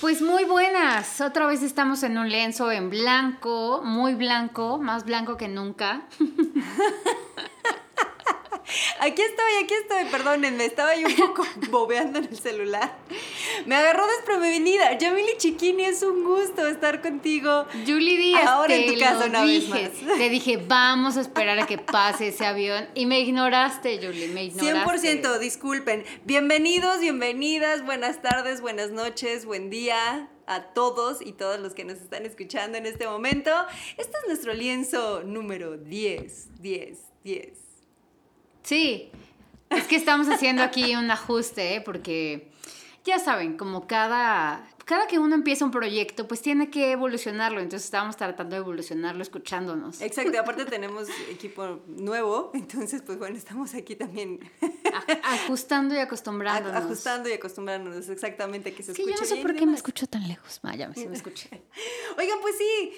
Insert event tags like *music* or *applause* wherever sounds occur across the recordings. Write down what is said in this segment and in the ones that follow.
Pues muy buenas. Otra vez estamos en un lienzo en blanco, muy blanco, más blanco que nunca. *laughs* Aquí estoy, aquí estoy, perdónenme, estaba yo un poco *laughs* bobeando en el celular. Me agarró desprevenida. Yamili Chiquini, es un gusto estar contigo. Julie Díaz, Ahora te en tu casa una vez dije. más. Te dije, vamos a esperar a que pase ese avión. Y me ignoraste, Julie, me ignoraste. 100%, disculpen. Bienvenidos, bienvenidas, buenas tardes, buenas noches, buen día a todos y todos los que nos están escuchando en este momento. Este es nuestro lienzo número 10, 10, 10. Sí, es que estamos haciendo aquí un ajuste, ¿eh? porque ya saben, como cada, cada que uno empieza un proyecto, pues tiene que evolucionarlo. Entonces estábamos tratando de evolucionarlo escuchándonos. Exacto, aparte tenemos equipo nuevo, entonces pues bueno, estamos aquí también A- ajustando y acostumbrándonos. ajustando y acostumbrándonos exactamente a que se Es que escuche yo no sé bien por qué me escucho tan lejos. Ah, ya, sí me escuché. *laughs* Oigan, pues sí,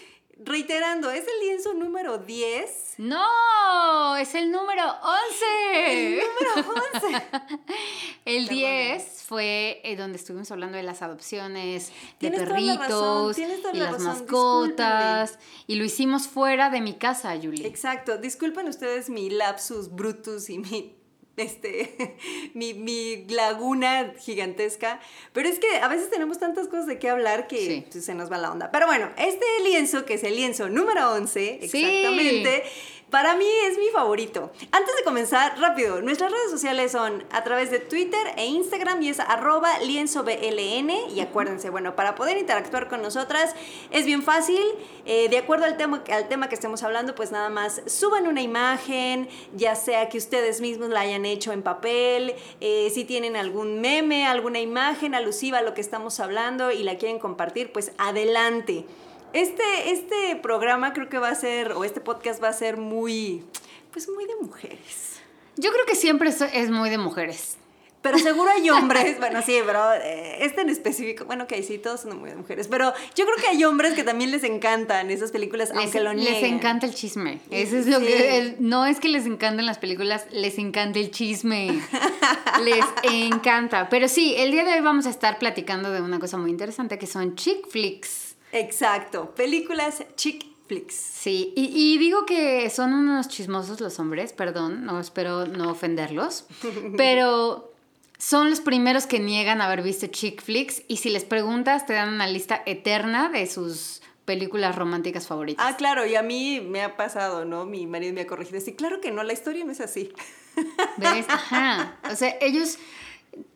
reiterando, es el lienzo número 10. ¡No! ¡Es el número 11! El número 11. *laughs* El Perdóname. 10 fue eh, donde estuvimos hablando de las adopciones, de la perritos y la las razón, mascotas. Y lo hicimos fuera de mi casa, Julie. Exacto, disculpen ustedes mi lapsus brutus y mi este *laughs* mi, mi laguna gigantesca, pero es que a veces tenemos tantas cosas de qué hablar que Sí. pues, se nos va la onda. Pero bueno, este lienzo, que es el lienzo número 11, Sí. exactamente, para mí es mi favorito. Antes de comenzar, rápido, nuestras redes sociales son a través de Twitter e Instagram y es arroba lienzobln y acuérdense, bueno, para poder interactuar con nosotras es bien fácil, eh, de acuerdo al tema, al tema que estemos hablando, pues nada más suban una imagen, ya sea que ustedes mismos la hayan hecho en papel, eh, si tienen algún meme, alguna imagen alusiva a lo que estamos hablando y la quieren compartir, pues adelante. Este, este programa creo que va a ser, o este podcast va a ser muy, pues muy de mujeres. Yo creo que siempre es muy de mujeres. Pero seguro hay hombres, *laughs* bueno, sí, pero eh, este en específico, bueno, que sí, todos son muy de mujeres, pero yo creo que hay hombres que también les encantan esas películas, Les, aunque lo les nieguen. encanta el chisme. Eso es lo Sí. que. el- no es que les encanten las películas, les encanta el chisme. *laughs* les encanta. Pero sí, el día de hoy vamos a estar platicando de una cosa muy interesante que son chick flicks. Exacto, películas chick flicks. Sí, y, y digo que son unos chismosos los hombres, perdón, no espero no ofenderlos, *laughs* pero son los primeros que niegan haber visto chick flicks y si les preguntas te dan una lista eterna de sus películas románticas favoritas. Ah, claro, y a mí me ha pasado, ¿no? Mi marido me ha corregido. Sí, claro que no, la historia no es así. ¿Ves? *laughs* Ajá. O sea, ellos,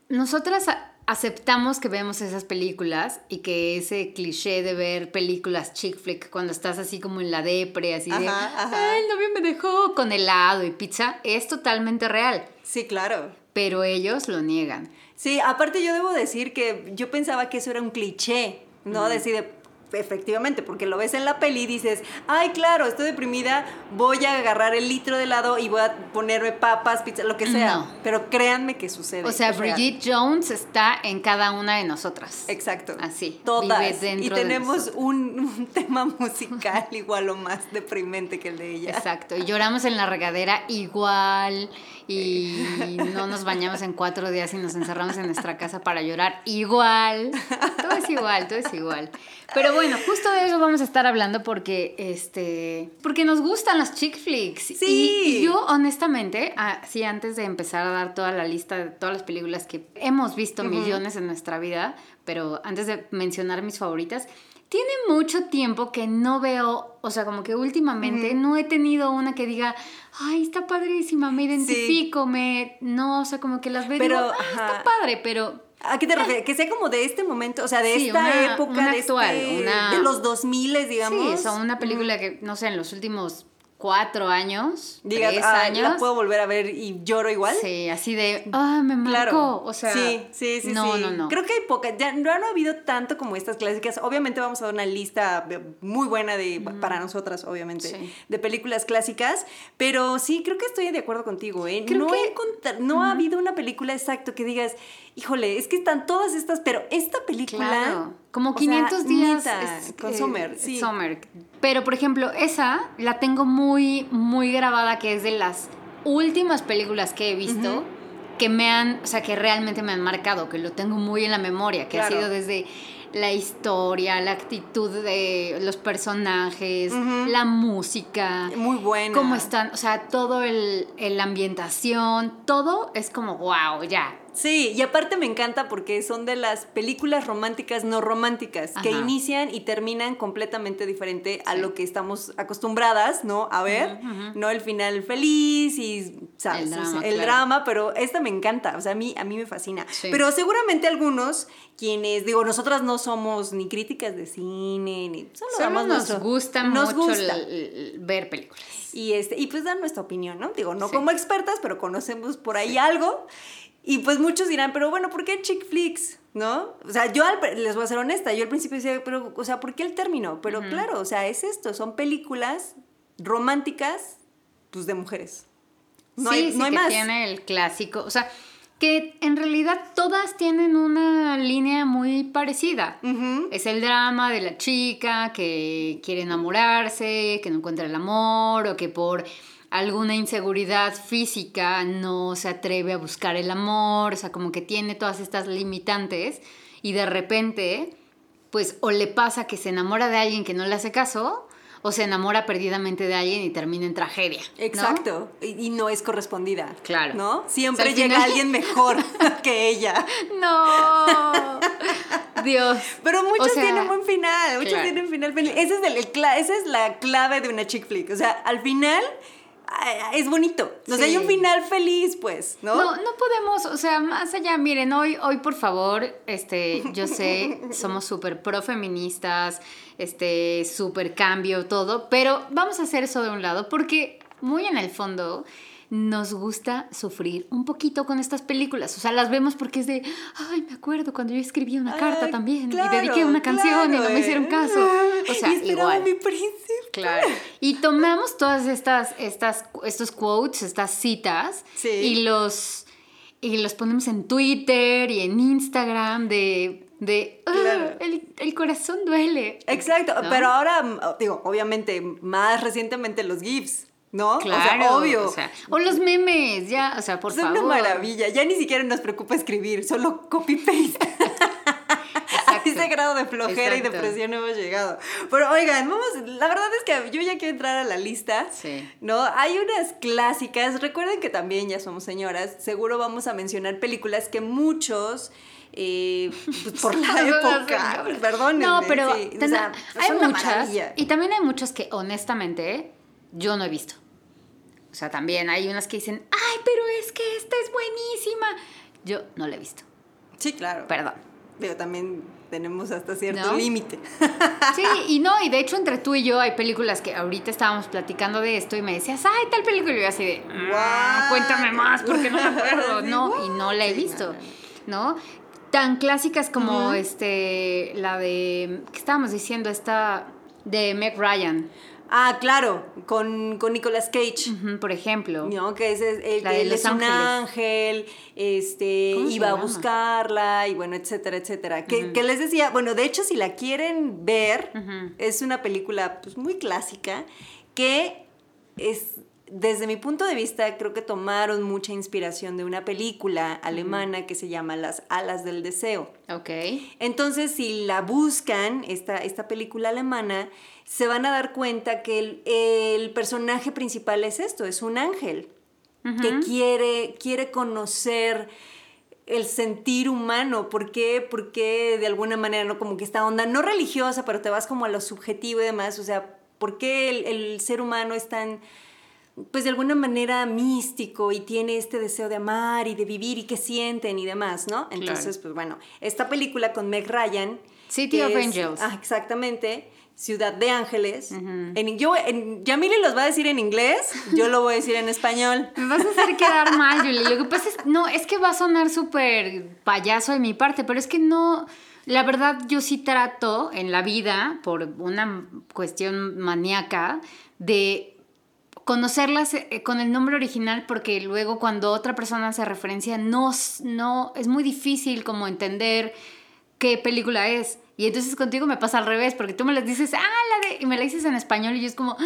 nosotras aceptamos que vemos esas películas y que ese cliché de ver películas chick flick cuando estás así como en la depre, así de, Ajá, ajá. "Ay, el novio me dejó con helado y pizza, es totalmente real. Sí, claro. Pero ellos lo niegan. Sí, aparte yo debo decir que yo pensaba que eso era un cliché, ¿no? Decir, de- efectivamente, porque lo ves en la peli y dices, ay, claro, estoy deprimida, voy a agarrar el litro de helado y voy a ponerme papas, pizza, lo que sea. No. Pero créanme que sucede. O sea, real. Bridget Jones está en cada una de nosotras. Exacto. Así, Todas. y tenemos un, un *laughs* tema musical *laughs* igual o más deprimente que el de ella. Exacto, y lloramos en la regadera igual, y no nos bañamos en cuatro días y nos encerramos en nuestra casa para llorar igual. Todo es igual, todo es igual. Pero bueno, justo de eso vamos a estar hablando porque, este, porque nos gustan las chick flicks. Y- Sí. Y, yo, honestamente, así antes de empezar a dar toda la lista de todas las películas que hemos visto millones en nuestra vida, pero antes de mencionar mis favoritas, tiene mucho tiempo que no veo, o sea, como que últimamente no he tenido una que diga, ay, está padrísima, me identifico, me... No, o sea, como que las veo y Pero, digo, "Ah, está padre, pero... ¿A qué te refieres? Que sea como de este momento, o sea, de Sí, esta una- época, una de, actual, este- una- de los 2000, digamos. Sí, o una película que, no sé, en los últimos cuatro años, Digas, tres "Ah, años... la puedo volver a ver y lloro igual. Sí, así de, ah, me marcó. Claro. O sea, sí, sí, sí. no, sí. no, no. Creo que hay pocas. Ya no han habido tanto como estas clásicas. Obviamente vamos a dar una lista muy buena de, para nosotras, obviamente, Sí. de películas clásicas. Pero sí, creo que estoy de acuerdo contigo. ¿eh? Creo no que- he no ha habido una película exacto que digas, híjole, es que están todas estas, pero esta película. Claro, como o 500 sea, días es- con eh, Summer, sí. Summer. Pero, por ejemplo, esa la tengo muy, muy grabada, que es de las últimas películas que he visto. Que me han, o sea, que realmente me han marcado, que lo tengo muy en la memoria, que Claro. ha sido desde la historia, la actitud de los personajes, la música. Muy buena. Cómo están, o sea, todo el, el ambientación, todo es como, wow, ya, Sí, y aparte me encanta porque son de las películas románticas no románticas, que inician y terminan completamente diferente a lo que estamos acostumbradas, ¿no? A ver, ¿no? El final feliz y, ¿sabes? El drama, pero esta me encanta, o sea, a mí, a mí me fascina. Pero seguramente algunos quienes, digo, nosotras no somos ni críticas de cine, ni... Solo, nos gusta mucho ver películas. Y, este, y pues dan nuestra opinión, ¿no? Digo, no como expertas, pero conocemos por ahí algo. Y pues muchos dirán, pero bueno, ¿por qué chick flicks? ¿No? O sea, yo les voy a ser honesta, yo al principio decía, pero, o sea, ¿por qué el término? Pero claro, o sea, es esto, son películas románticas, pues de mujeres. No sí, hay, sí, no hay que tiene el clásico, o sea, que en realidad todas tienen una línea muy parecida. Es el drama de la chica que quiere enamorarse, que no encuentra el amor, o que por alguna inseguridad física, no se atreve a buscar el amor, o sea, como que tiene todas estas limitantes y de repente, pues o le pasa que se enamora de alguien que no le hace caso, o se enamora perdidamente de alguien y termina en tragedia. Exacto, Y, no es correspondida. Claro. ¿No? Siempre llega alguien *laughs* mejor que ella. No. Dios. Pero muchos tienen buen final, muchos tienen final feliz. Esa es, esa es la clave de una chick flick. O sea, al final es bonito. O sea, hay un final feliz, pues, ¿no? No, no podemos, o sea, más allá, miren, hoy, hoy por favor, este, yo sé, *laughs* somos súper pro feministas, este, súper cambio, todo, pero vamos a hacer eso de un lado, porque muy en el fondo nos gusta sufrir un poquito con estas películas. O sea, las vemos porque es de, ay, me acuerdo cuando yo escribí una carta también y dediqué una canción y no me hicieron caso. O sea, y igual. mi príncipe. Claro. Y tomamos todas estas, estas, estos quotes, estas citas y los y los ponemos en Twitter y en Instagram de, de ah, el, corazón duele. Exacto, pero ahora, digo, obviamente, más recientemente los GIFs. ¿No? Claro, o obvio. O, los memes, ya, o sea, por favor. Es una maravilla, ya ni siquiera nos preocupa escribir, solo copy-paste. *laughs* A ese grado de flojera y depresión hemos llegado. Pero oigan, vamos, la verdad es que yo ya quiero entrar a la lista. Sí. ¿No? Hay unas clásicas, recuerden que también ya somos señoras, seguro vamos a mencionar películas que muchos... Eh, pues, por *laughs* la época, perdón. No, pero hay muchas. Y también hay muchas que honestamente yo no he visto. O sea, también hay unas que dicen, ay, pero es que esta es buenísima. Yo no la he visto. Sí, claro. Perdón. Pero también tenemos hasta cierto límite. Sí, y no, y de hecho entre tú y yo hay películas que ahorita estábamos platicando de esto y me decías, ay, tal película, y yo así de, mm, cuéntame más porque no me *laughs* acuerdo. no, y no la he visto, ¿no? Tan clásicas como este, la de, ¿qué estábamos diciendo? Esta de Meg Ryan. Ah, claro, con, con Nicolas Cage. por ejemplo. ¿No? Que es, él es un ángel, este, iba a buscarla y bueno, etcétera, etcétera. que, les decía, bueno, de hecho, si la quieren ver, es una película pues, muy clásica que es desde mi punto de vista, creo que tomaron mucha inspiración de una película alemana que se llama Las alas del deseo. Ok. Entonces, si la buscan, esta, esta película alemana, se van a dar cuenta que el, personaje principal es esto, es un ángel que quiere, quiere conocer el sentir humano, ¿por qué? Porque de alguna manera, ¿no? Como que esta onda, no religiosa, pero te vas como a lo subjetivo y demás, o sea, ¿por qué el, el ser humano es tan pues de alguna manera místico y tiene este deseo de amar y de vivir y que sienten y demás, ¿no? Entonces, pues bueno, esta película con Meg Ryan. City of Angels. Ah, exactamente. Ciudad de Ángeles. en, yo, en, Yamili los va a decir en inglés, yo lo voy a decir en español. *laughs* Me vas a hacer quedar mal, Julie. Lo que pasa es, no, es que va a sonar súper payaso de mi parte, pero es que no, la verdad yo sí trato en la vida, por una cuestión maníaca, de conocerlas eh, con el nombre original porque luego cuando otra persona hace referencia no, no es muy difícil como entender qué película es. Y entonces contigo me pasa al revés, porque tú me las dices, ah, la de, y me la dices en español y yo es como,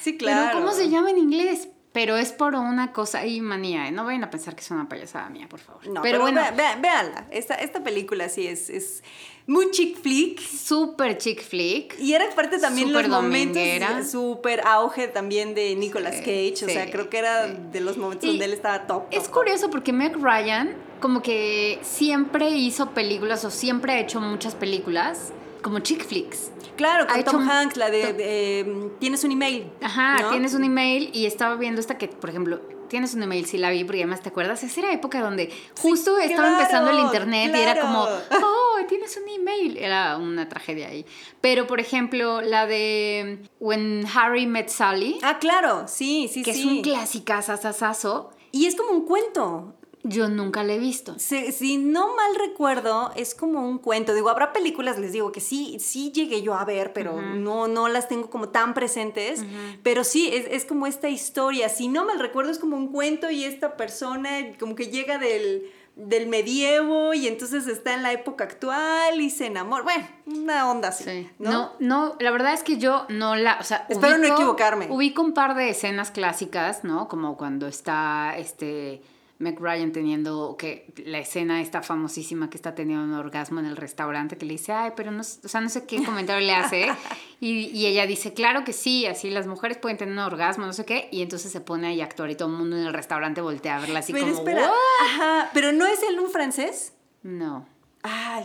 sí, claro. ¿cómo se llama en inglés? pero es por una cosa y manía. ¿eh? No vayan a pensar que es una payasada mía, por favor. No, pero, pero, bueno, véanla. Esta, esta película sí es, es muy chick flick. súper chick flick. Y era parte también Súper los momentos dominguera. de súper auge también de Nicolas Sí, Cage. O sea, creo que era sí. de los momentos Y donde él estaba top. Es top, curioso porque Meg Ryan como que siempre hizo películas o siempre ha hecho muchas películas como chick flicks. Claro, con ha Tom hecho- Hanks, la de, eh, Tienes un email. Ajá, ¿no? tienes un email y estaba viendo esta que, por ejemplo, tienes un email, si la vi, porque además te acuerdas, esa era época donde justo estaba claro, empezando el internet y era claro. como, *laughs* oh, tienes un email. Era una tragedia ahí. Pero, por ejemplo, la de When Harry Met Sally, Ah, claro, sí, sí, que sí. es un clásica sasasazo, Y es como un cuento. Yo nunca la he visto. Si, si no mal recuerdo, es como un cuento. Digo, habrá películas, les digo, que sí, sí llegué yo a ver, pero no, no las tengo como tan presentes. Pero sí, es, es como esta historia. Si no mal recuerdo, es como un cuento y esta persona como que llega del, del medievo y entonces está en la época actual y se enamora. Bueno, una onda así. Sí. ¿no? ¿no? no, la verdad es que yo no la, o sea, Espero no equivocarme. Ubico un par de escenas clásicas, ¿no? Como cuando está este Meg Ryan teniendo que la escena esta famosísima que está teniendo un orgasmo en el restaurante que le dice, "Ay, pero no, o sea, no sé qué comentario le hace." *laughs* Y, y ella dice, "Claro que sí, así las mujeres pueden tener un orgasmo, no sé qué." Y entonces se pone ahí a actuar y todo el mundo en el restaurante voltea a verla así pero como, espera, "What?". ajá, pero no es él un francés. No. Ay,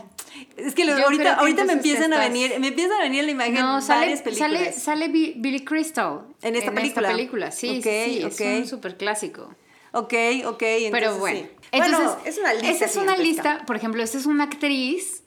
es que lo- ahorita, que ahorita me empiezan a venir, me empiezan a venir la imagen No, sale, varias películas. sale, sale Bi- Billy Crystal. ¿En esta película? película, sí, Ok, sí, sí, es un súper clásico. Ok, ok, entonces Pero bueno, sí. entonces, Bueno, es una lista. esa es una gigantesca. lista, por ejemplo, esta es una actriz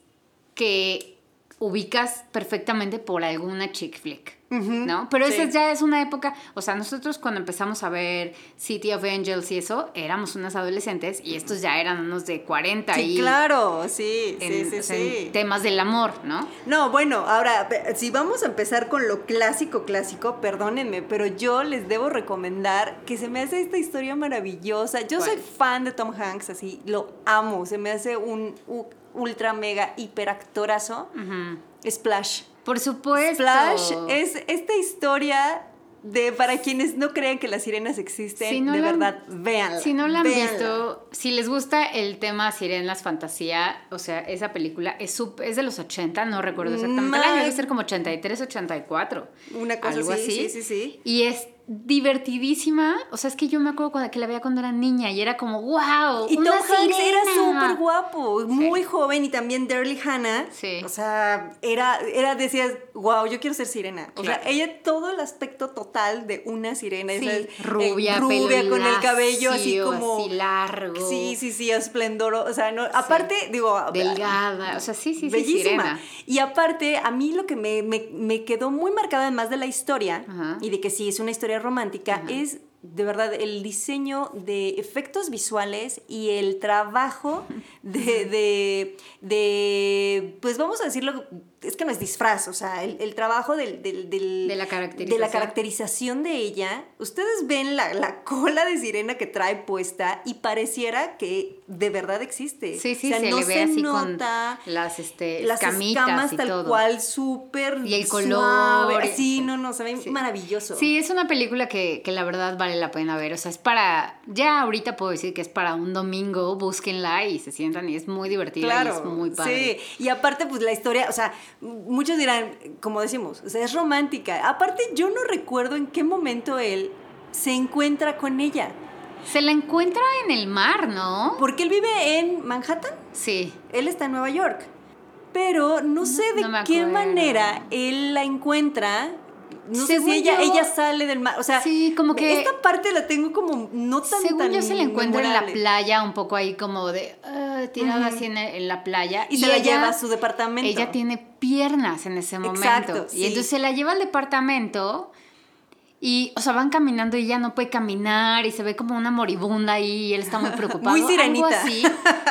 que ubicas perfectamente por alguna chick flick, ¿no? Pero esa ya es una época, o sea, nosotros cuando empezamos a ver City of Angels y eso, éramos unas adolescentes y estos ya eran unos de 40 Sí, y claro, sí, en, sí, sí, o sea, en temas del amor, ¿no? No, bueno, ahora, si vamos a empezar con lo clásico, clásico, perdónenme, pero yo les debo recomendar que se me hace esta historia maravillosa. Yo ¿Cuál? soy fan de Tom Hanks, así, lo amo, se me hace un u- ultra mega hiperactorazo. Ujú. Splash. Por supuesto. Splash es esta historia de para quienes no crean que las sirenas existen, Si no de la verdad, véanla. Si no la han véanla. visto, si les gusta el tema Sirenas Fantasía, o sea, esa película es, de los 80, no recuerdo exactamente el año, debe ser como 83, 84. Una cosa algo así, así. sí, sí, sí. Y es divertidísima, o sea, es que yo me acuerdo cuando, que la veía cuando era niña y era como, wow, Y una Tom Hanks era sirena". súper guapo, muy joven y también Darlie Hannah. Sí. O sea, era, era, decías, wow, yo quiero ser sirena. O sea, ella todo el aspecto total de una sirena. Sí, ¿sabes? rubia, Eh, rubia pelo con el cabello así como... así largo. Sí, sí, sí, esplendor. O sea, no, aparte, digo... Delgada, o sea, sí, sí, sí, Bellísima. sirena. Y aparte, a mí lo que me, me- me quedó muy marcado, además de la historia, Ajá. y de que sí es una historia romántica, es de verdad el diseño de efectos visuales y el trabajo de, de, de, pues vamos a decirlo, es que no es disfraz, o sea, el, el trabajo del, del- del- De la de caracterización. la caracterización de ella. Ustedes ven la, la cola de sirena que trae puesta y pareciera que de verdad existe. Sí, sí, O sea, se no le ve así nota con las este, las escamitas escamas y tal todo. cual, súper Y el suave. color. Sí, no, no, se ve Sí. maravilloso. Sí, es una película que, que la verdad vale la pena ver. O sea, es para. Ya ahorita puedo decir que es para un domingo, búsquenla y se sientan y es muy divertida Claro, y es muy padre. sí. Y aparte, pues la historia, o sea, muchos dirán, como decimos, o sea, es romántica. Aparte, yo no recuerdo en qué momento él se encuentra con ella. Se la encuentra en el mar, ¿no? Porque él vive en Manhattan, Sí. él está en Nueva York. Pero no sé de no qué manera él la encuentra. No sé Según si ella, yo- ella sale del mar. O sea, Sí, como que- Esta parte la tengo como no tan Según tan yo se la encuentra en la playa, un poco ahí como de ah, tirada así en, en la playa. Y, se la lleva a su departamento. Ella tiene piernas en ese momento. Exacto, Y entonces se la lleva al departamento y, o sea, van caminando y ella no puede caminar y se ve como una moribunda ahí y él está muy *laughs* preocupado. Muy algo sirenita. así.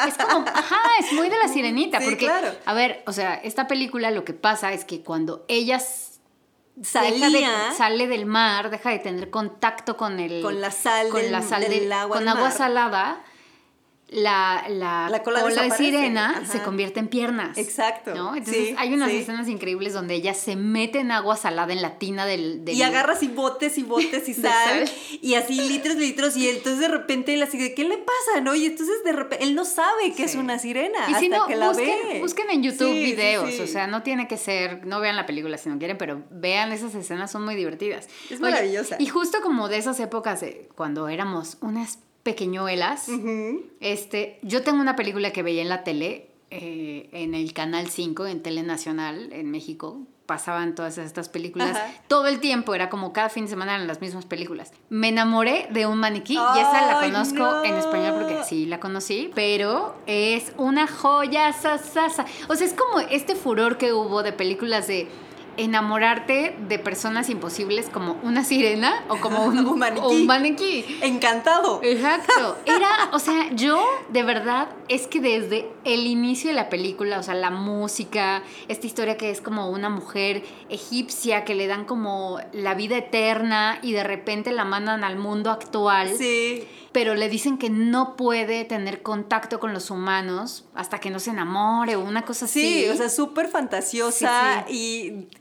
Es como, ajá, es muy de la *laughs* sirenita. Sí, porque, claro. a ver, o sea, esta película lo que pasa es que cuando ella s- salía deja de- sale del mar, deja de tener contacto con el... Con la sal con del- la sal del del- agua con agua salada, la, la, La cola de sirena Ajá. se convierte en piernas. Exacto. ¿no? Entonces Sí, hay unas sí. escenas increíbles donde ella se mete en agua salada en la tina del... del- Y agarra así botes y botes y *laughs* sal, y así litros y litros y entonces de repente él así de ¿qué le pasa? ¿no? Y entonces de repente él no sabe que es una sirena Y hasta si no, que la busquen, ve. busquen en YouTube videos, o sea, no tiene que ser, no vean la película si no quieren, pero vean esas escenas, son muy divertidas. Es maravillosa. Y justo como de esas épocas de cuando éramos unas pequeñuelas, Ujú. este, yo tengo una película que veía en la tele, eh, en el Canal 5, en Tele Nacional, en México. Pasaban todas estas películas Ajá. todo el tiempo, era como cada fin de semana eran las mismas películas. Me enamoré de un maniquí y esa la ¡Ay, conozco no! en español porque sí la conocí, pero es una joya sasasa. O sea, es como este furor que hubo de películas de enamorarte de personas imposibles como una sirena o como un, *laughs* Un maniquí. o un maniquí. Encantado. Exacto. *laughs* Era, o sea, yo de verdad es que desde el inicio de la película, o sea, la música, esta historia que es como una mujer egipcia que le dan como la vida eterna y de repente la mandan al mundo actual, Sí. pero le dicen que no puede tener contacto con los humanos hasta que no se enamore o una cosa así. Sí, o sea, súper fantasiosa Sí,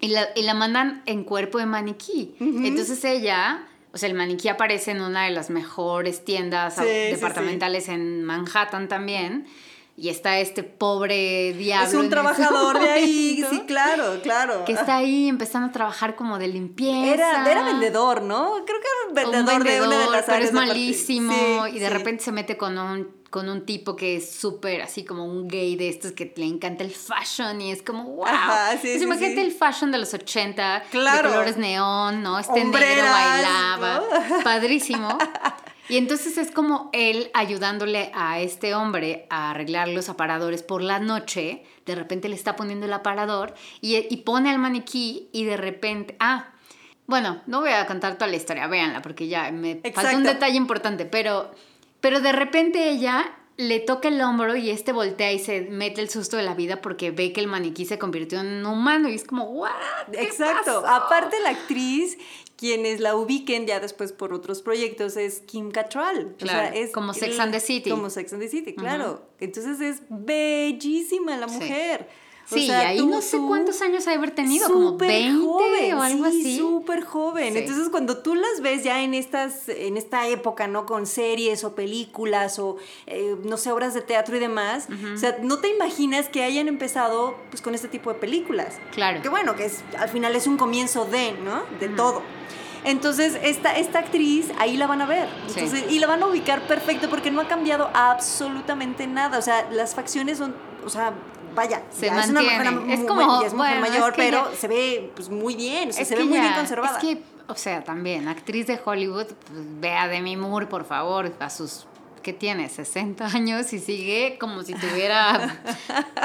y Y la, y la mandan en cuerpo de maniquí. Entonces ella, o sea, el maniquí aparece en una de las mejores tiendas Sí, au- sí, departamentales en Manhattan también. Y está este pobre diablo. es un trabajador de ahí, sí, claro, claro. Que está ahí empezando a trabajar como de limpieza. Era, era vendedor, ¿no? Creo que era Un vendedor, de una de vendedor, las pero áreas es malísimo Sí, y de sí. repente se mete con un con un tipo que es súper así como un gay de estos que le encanta el fashion y es como wow. Ajá, sí, Pues imagínate el fashion de los 80, Claro. de colores neón, ¿no? Este negro Hombreras, bailaba, ¿no? *laughs* padrísimo. Y entonces es como él ayudándole a este hombre a arreglar los aparadores por la noche. De repente le está poniendo el aparador y, y pone al maniquí y de repente. Ah, bueno, no voy a contar toda la historia, véanla, porque ya me falta un detalle importante, pero, pero de repente ella le toca el hombro y este voltea y se mete el susto de la vida porque ve que el maniquí se convirtió en un humano y es como. ¿Qué Exacto. pasó?". Aparte la actriz, quienes la ubiquen ya después por otros proyectos, es Kim Cattrall. Claro, o sea, es como Sex and the City. Como Sex and the City, claro. Entonces es bellísima la Sí. O Sí, sea, y ahí tú- no sé cuántos años ha haber tenido, como Súper 20 joven, o algo sí, así. súper joven. Sí. Entonces, cuando tú las ves ya en estas, en esta época, ¿no? Con series o películas o, eh, no sé, obras de teatro y demás, o sea, no te imaginas que hayan empezado, pues, con este tipo de películas. Claro. Que bueno, que es, al final es un comienzo de, ¿no? De todo. Entonces, esta, esta actriz, ahí la van a ver. Sí. Entonces, Y la van a ubicar perfecto porque no ha cambiado absolutamente nada. O sea, las facciones son, o sea, vaya, Se ya es una mantiene. mujer, Es como, ya es mujer bueno, mayor, es que pero ya- se ve pues muy bien, o sea, se ve muy bien conservada. Es que, o sea, también, actriz de Hollywood, pues, ve a Demi Moore, por favor, a sus, ¿qué tiene? 60 años y sigue como si tuviera,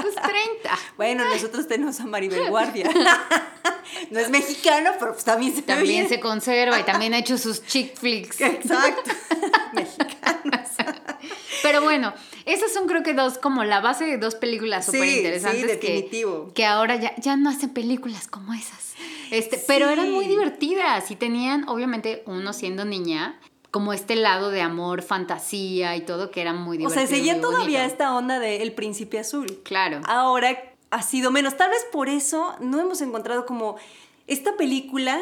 pues, 30. Bueno, nosotros tenemos a Maribel Guardia. *laughs* no es mexicano, pero pues también se También se conserva y también ha hecho sus chick flicks. Exacto. *laughs* Mexicanos. Pero bueno, esas son creo que dos, como la base de dos películas súper interesantes sí, definitivo. que ahora ya, ya no hacen películas como esas. Este, Pero eran muy divertidas y tenían, obviamente, uno siendo niña, como este lado de amor, fantasía y todo que era muy O divertido. sea, seguía todavía bonito. esta onda de El Príncipe Azul. Claro. Ahora ha sido menos. Tal vez por eso no hemos encontrado como esta película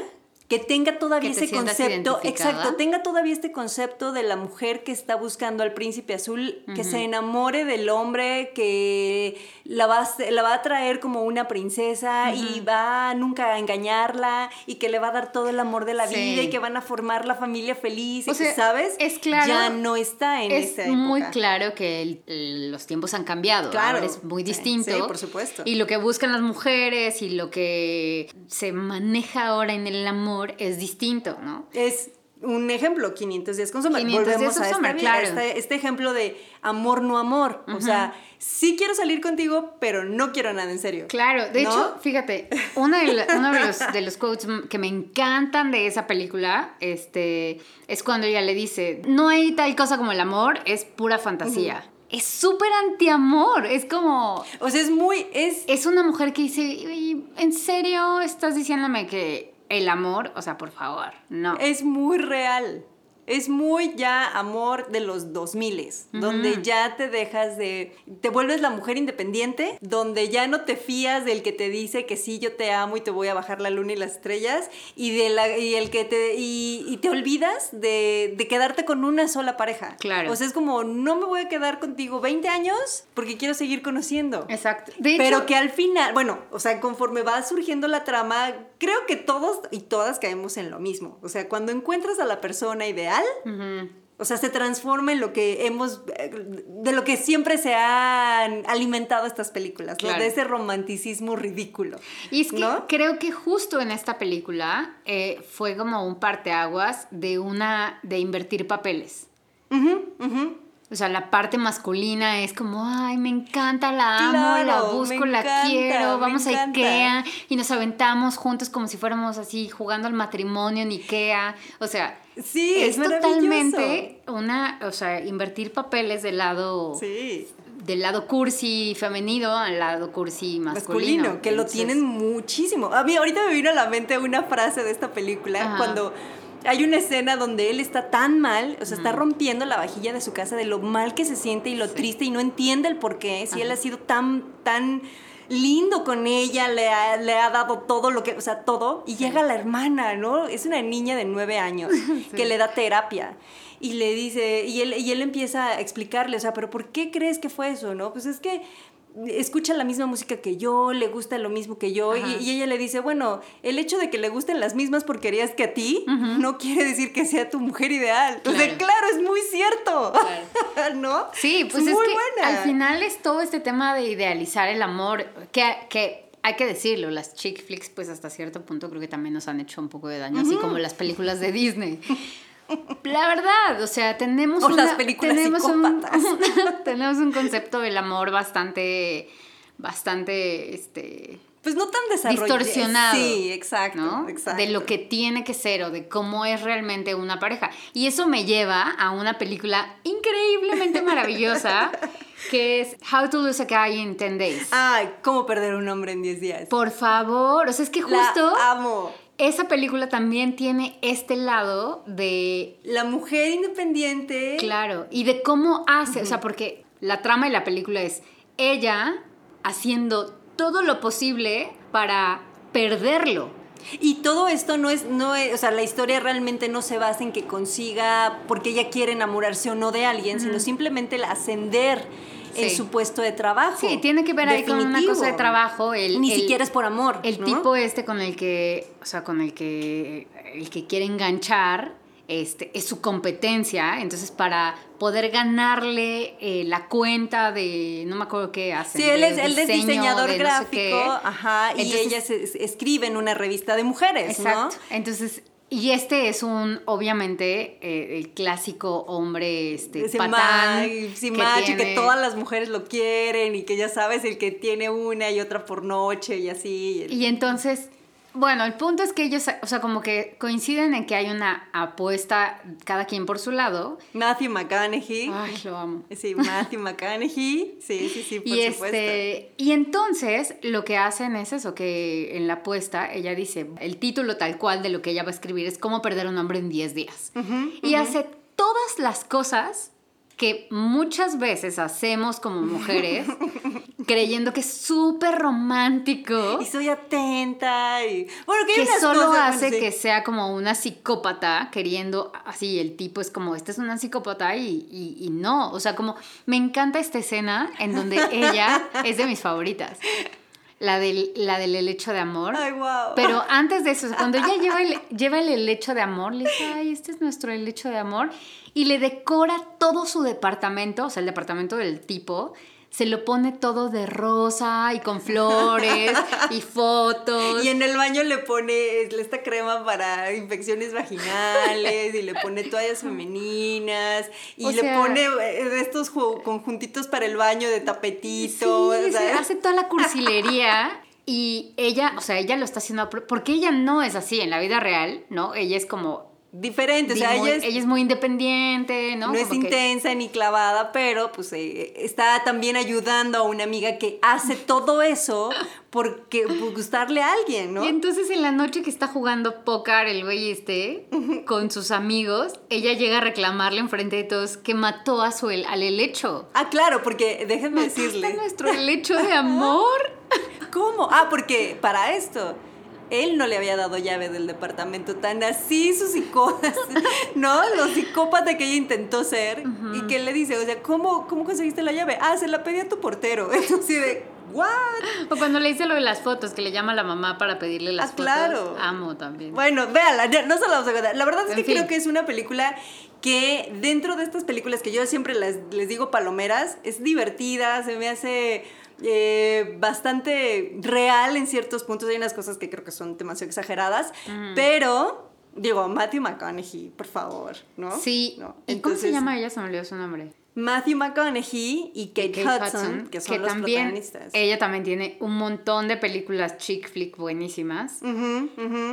que tenga todavía Que ese concepto, exacto, tenga todavía este concepto de la mujer que está buscando al príncipe azul, que se enamore del hombre que la va, a, la va a traer como una princesa y va nunca a engañarla y que le va a dar todo el amor de la Sí. vida y que van a formar la familia feliz y que, ¿sabes? es claro- Ya no está en es esa época. muy claro que el- el- los tiempos han cambiado. Claro. Ahora es muy Sí, distinto. sí, por supuesto. Y lo que buscan las mujeres y lo que se maneja ahora en el amor es distinto, ¿no? Es un ejemplo, 500 días con Summer. 500 Volvemos días con a esta vi- claro. este, este ejemplo de amor no amor. O sea, sí quiero salir contigo, pero no quiero nada en serio. Claro, de ¿No? hecho, fíjate, una de la- uno de los, de los quotes que me encantan de esa película este, es cuando ella le dice, no hay tal cosa como el amor, es pura fantasía. Es súper antiamor, es como... O sea, es muy, es, Es una mujer que dice, "Oye, ¿en serio estás diciéndome que el amor? O sea, por favor, no. es muy real. Es muy ya amor de los 2000, donde ya te dejas de. te vuelves la mujer independiente, donde ya no te fías del que te dice que sí, yo te amo y te voy a bajar la luna y las estrellas, y, de la, y el que te. y, te olvidas de, quedarte con una sola pareja. Claro. O sea, es como, no me voy a quedar contigo 20 años porque quiero seguir conociendo. Exacto. Pero que al final, bueno, o sea, conforme va surgiendo la trama, creo que todos y todas caemos en lo mismo. O sea, cuando encuentras a la persona ideal, o sea, se transforma en lo que hemos, de lo que siempre se han alimentado estas películas, de ese romanticismo ridículo. Y es que creo que justo en esta película eh, fue como un parteaguas de una, de invertir papeles. O sea, la parte masculina es como, ay, me encanta, la amo, la busco, la quiero, vamos a Ikea y nos aventamos juntos como si fuéramos así jugando al matrimonio en Ikea. O sea, Sí, es, totalmente una, o sea, invertir papeles del lado sí. del lado cursi femenino al lado cursi masculino. masculino que lo tienen muchísimo. A mí ahorita me vino a la mente una frase de esta película cuando hay una escena donde él está tan mal, o sea, está rompiendo la vajilla de su casa de lo mal que se siente y lo triste y no entiende el por qué, si él ha sido tan, tan lindo con ella, le ha, le ha dado todo lo que, o sea, todo, y llega la hermana, ¿no? Es una niña de nueve años *laughs* que le da terapia y le dice, y él, y él empieza a explicarle, o sea, pero ¿por qué crees que fue eso, no? Pues es que escucha la misma música que yo, le gusta lo mismo que yo, y, ella le dice, bueno, el hecho de que le gusten las mismas porquerías que a ti, no quiere decir que sea tu mujer ideal. Claro, claro es muy cierto. *laughs* ¿No? Sí, pues es, que al final es todo este tema de idealizar el amor, que, que hay que decirlo, las chick flicks, pues hasta cierto punto creo que también nos han hecho un poco de daño, así como las películas de Disney. La verdad, o sea, tenemos, las películas tenemos, un, *laughs* tenemos un concepto del amor bastante, bastante, este... Pues no tan desarrollado. Distorsionado. Sí, exacto, exacto. De lo que tiene que ser o de cómo es realmente una pareja. Y eso me lleva a una película increíblemente maravillosa *laughs* que es How to Lose a Guy in 10 Days. Ay, cómo perder un hombre en 10 días. Por favor, o sea, es que justo... La amo esa película también tiene este lado de... La mujer independiente. Claro, y de cómo hace, o sea, porque la trama de la película es ella haciendo todo lo posible para perderlo. Y todo esto no es, no es, o sea, la historia realmente no se basa en que consiga porque ella quiere enamorarse o no de alguien, sino simplemente el ascender en su puesto de trabajo. Sí, tiene que ver ahí con una cosa de trabajo. El, Ni siquiera es por amor. El tipo este con el que, o sea, con el que, el que quiere enganchar, este, es su competencia, entonces para poder ganarle eh, la cuenta de, no me acuerdo qué hace. Sí, él es, el diseñador gráfico, ajá, y ella se, escribe en una revista de mujeres, exacto. Entonces y este es un, obviamente, eh, el clásico hombre este, patán. sí, macho, que todas las mujeres lo quieren y que ya sabes, el que tiene una y otra por noche y así. Y entonces bueno, el punto es que ellos, o sea, como que coinciden en que hay una apuesta cada quien por su lado. Matthew McConaughey. Ay, lo amo. Sí, Matthew McConaughey. Sí, sí, sí, por y supuesto. Este, y entonces lo que hacen es eso, que en la apuesta ella dice, el título tal cual de lo que ella va a escribir es cómo perder un hombre en 10 días. y hace todas las cosas que muchas veces hacemos como mujeres *laughs* creyendo que es súper romántico. Y soy atenta y... Bueno, que, solo hace que sea como una psicópata queriendo, así, el tipo es como, esta es una psicópata y, y, no, o sea, como me encanta esta escena en donde ella *laughs* es de mis favoritas. La del, la del helecho de amor. Ay, wow. Pero antes de eso, cuando ella lleva el, *laughs* lleva el helecho de amor, le dice, ay, este es nuestro helecho de amor y le decora todo su departamento, o sea, el departamento del tipo, se lo pone todo de rosa y con flores *laughs* y fotos. Y en el baño le pone esta crema para infecciones vaginales y le pone toallas femeninas y le pone eh, estos conjuntitos para el baño de tapetito. Sí, hace toda la cursilería. Y ella, o sea, ella lo está haciendo porque ella no es así en la vida real, ¿no? Ella es como diferente. O sea, ella es, ella es muy independiente, ¿no? no es que- intensa ni clavada, pero pues eh, está también ayudando a una amiga que hace todo eso porque por gustarle a alguien, ¿no? Y entonces en la noche que está jugando póker el güey este con sus amigos, ella llega a reclamarle enfrente de todos que mató a su al helecho. Ah, claro, porque déjenme decirle. nuestro helecho de amor. *laughs* ¿Cómo? Ah, porque para esto. Él no le había dado llave del departamento, tan así su psicópata, *laughs* ¿no? Lo psicópata que ella intentó ser. Y que él le dice, o sea, ¿cómo, ¿cómo conseguiste la llave? Ah, se la pedí a tu portero. *laughs* Entonces, de, ¿what? O cuando le dice lo de las fotos, que le llama a la mamá para pedirle las Ah, fotos. claro. Amo también. Bueno, véala, no se la vamos a contar. La verdad es En que fin. creo que es una película que dentro de estas películas que yo siempre les, les digo palomeras, es divertida, se me hace eh, bastante real en ciertos puntos. Hay unas cosas que creo que son demasiado exageradas, pero digo, Matthew McConaughey, por favor, ¿no? Sí. ¿No? ¿Y cómo se llama ella? Se me olvidó su nombre. Matthew McConaughey y Kate, Hudson, que son los también, protagonistas. ella también tiene un montón de películas chick flick buenísimas.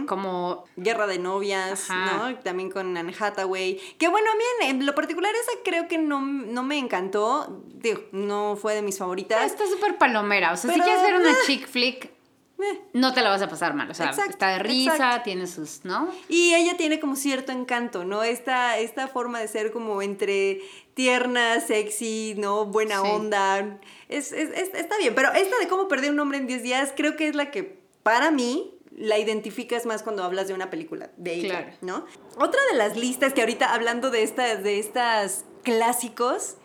Como Guerra de novias, Ajá. ¿no? También con Anne Hathaway. Que bueno, a mí en, lo particular esa creo que no, no me encantó. Digo, no fue de mis favoritas. está súper palomera. O sea, Pero, si quieres ver una eh. chick flick, Eh. no te la vas a pasar mal. O sea, Exacto, está de risa, exacto. tiene sus, ¿no? Y ella tiene como cierto encanto, ¿no? Esta, esta forma de ser como entre tierna, sexy, ¿no? Buena Sí. onda. Es, es- es- está bien, pero esta de cómo perder un hombre en 10 días creo que es la que para mí la identificas más cuando hablas de una película de ella, Claro. ¿no? Otra de las listas que ahorita hablando de estas de estas clásicos,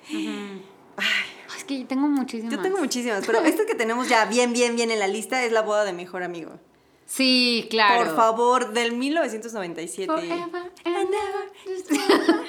Ay, Es que tengo muchísimas. yo tengo muchísimas, pero esta que tenemos ya bien bien bien en la lista es La boda de mejor amigo. Sí, claro. Por favor, del 1997. Forever And ever.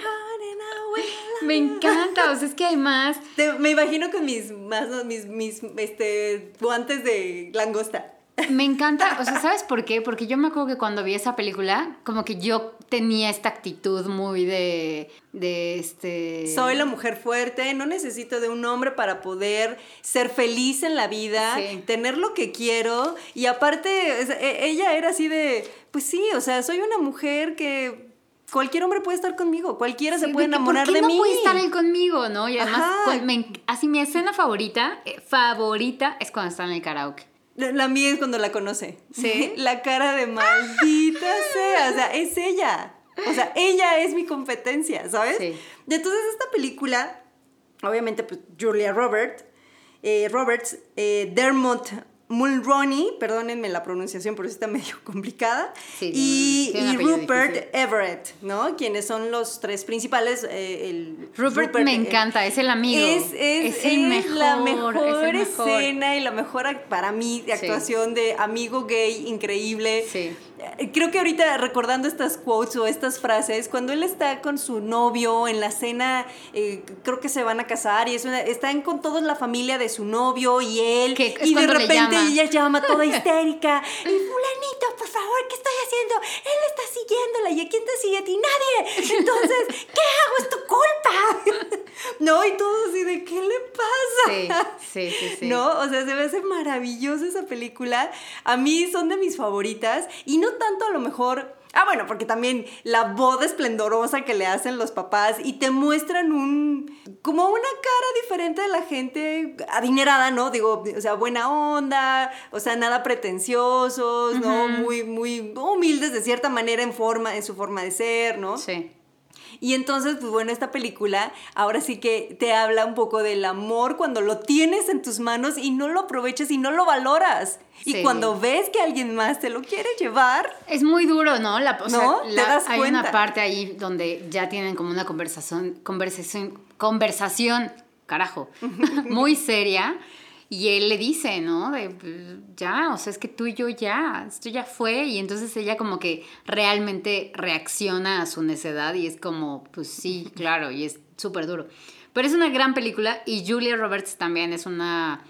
Me encanta. O sea, es que además Te- me imagino con mis, más, mis, mis este, guantes de langosta. Me encanta, o sea, ¿sabes por qué? Porque yo me acuerdo que cuando vi esa película, como que yo tenía esta actitud muy de, de este... Soy la mujer fuerte, no necesito de un hombre para poder ser feliz en la vida, Sí. tener lo que quiero. Y aparte, e- ella era así de, pues sí, o sea, soy una mujer que cualquier hombre puede estar conmigo, cualquiera se de puede enamorar ¿por qué de no mí. puede estar él conmigo, no? Y además, me así mi escena favorita, eh, favorita, es cuando está en el karaoke. La, la mía es cuando la conoce. ¿Sí? *laughs* La cara de maldita *laughs* sea. O sea, es ella. O sea, ella es mi competencia, ¿sabes? Sí. Y entonces esta película, obviamente, pues Julia Robert, eh, Roberts, eh, Dermot Mulroney, perdónenme la pronunciación, pero está *laughs* medio complicada, Sí, y, y Rupert difícil. Everett, ¿no? Quienes son los tres principales. eh, el Rupert, me eh, encanta, es el amigo. es, es, es el es la mejor, mejor, es el mejor. escena y la mejor, para mí, de Sí. actuación de amigo gay increíble. Sí. Eh, Creo que ahorita recordando estas quotes o estas frases, cuando él está con su novio en la cena, eh, creo que se van a casar y es una- están con toda la familia de su novio y él, y de repente llama. ella llama toda *laughs* histérica, y fulanito, por favor, ¿qué estoy haciendo? Él está siguiéndola y ¿a quién te sigue a ti? Nadie. Entonces, *laughs* ¿qué hago? Es tu culpa. *laughs* no, y todos así de, ¿qué le pasa? Sí, sí, sí, sí. ¿No? O sea, se me hace maravillosa esa película. A mí son de mis favoritas. Y no tanto a lo mejor. Ah, bueno, porque también la boda esplendorosa que le hacen los papás y te muestran un. como una cara diferente de la gente adinerada, ¿no? Digo, o sea, buena onda, o sea, nada pretenciosos, ¿no? Muy, muy humildes de cierta manera en forma, en su forma de ser, ¿no? Sí. Y entonces, pues bueno, esta película ahora sí que te habla un poco del amor cuando lo tienes en tus manos y no lo aprovechas y no lo valoras. Y cuando ves que alguien más te lo quiere llevar, Es muy duro, ¿no? La, o sea, ¿No? ¿Te la- das hay cuenta? una parte ahí donde ya tienen como una conversación, conversación, conversación, carajo, *laughs* muy seria. Y él le dice, ¿no? De, pues, ya, o sea, es que tú y yo ya, esto ya fue. Y entonces ella como que realmente reacciona a su necedad y es como, pues sí, *laughs* claro, y es súper duro. Pero es una gran película y Julia Roberts también es una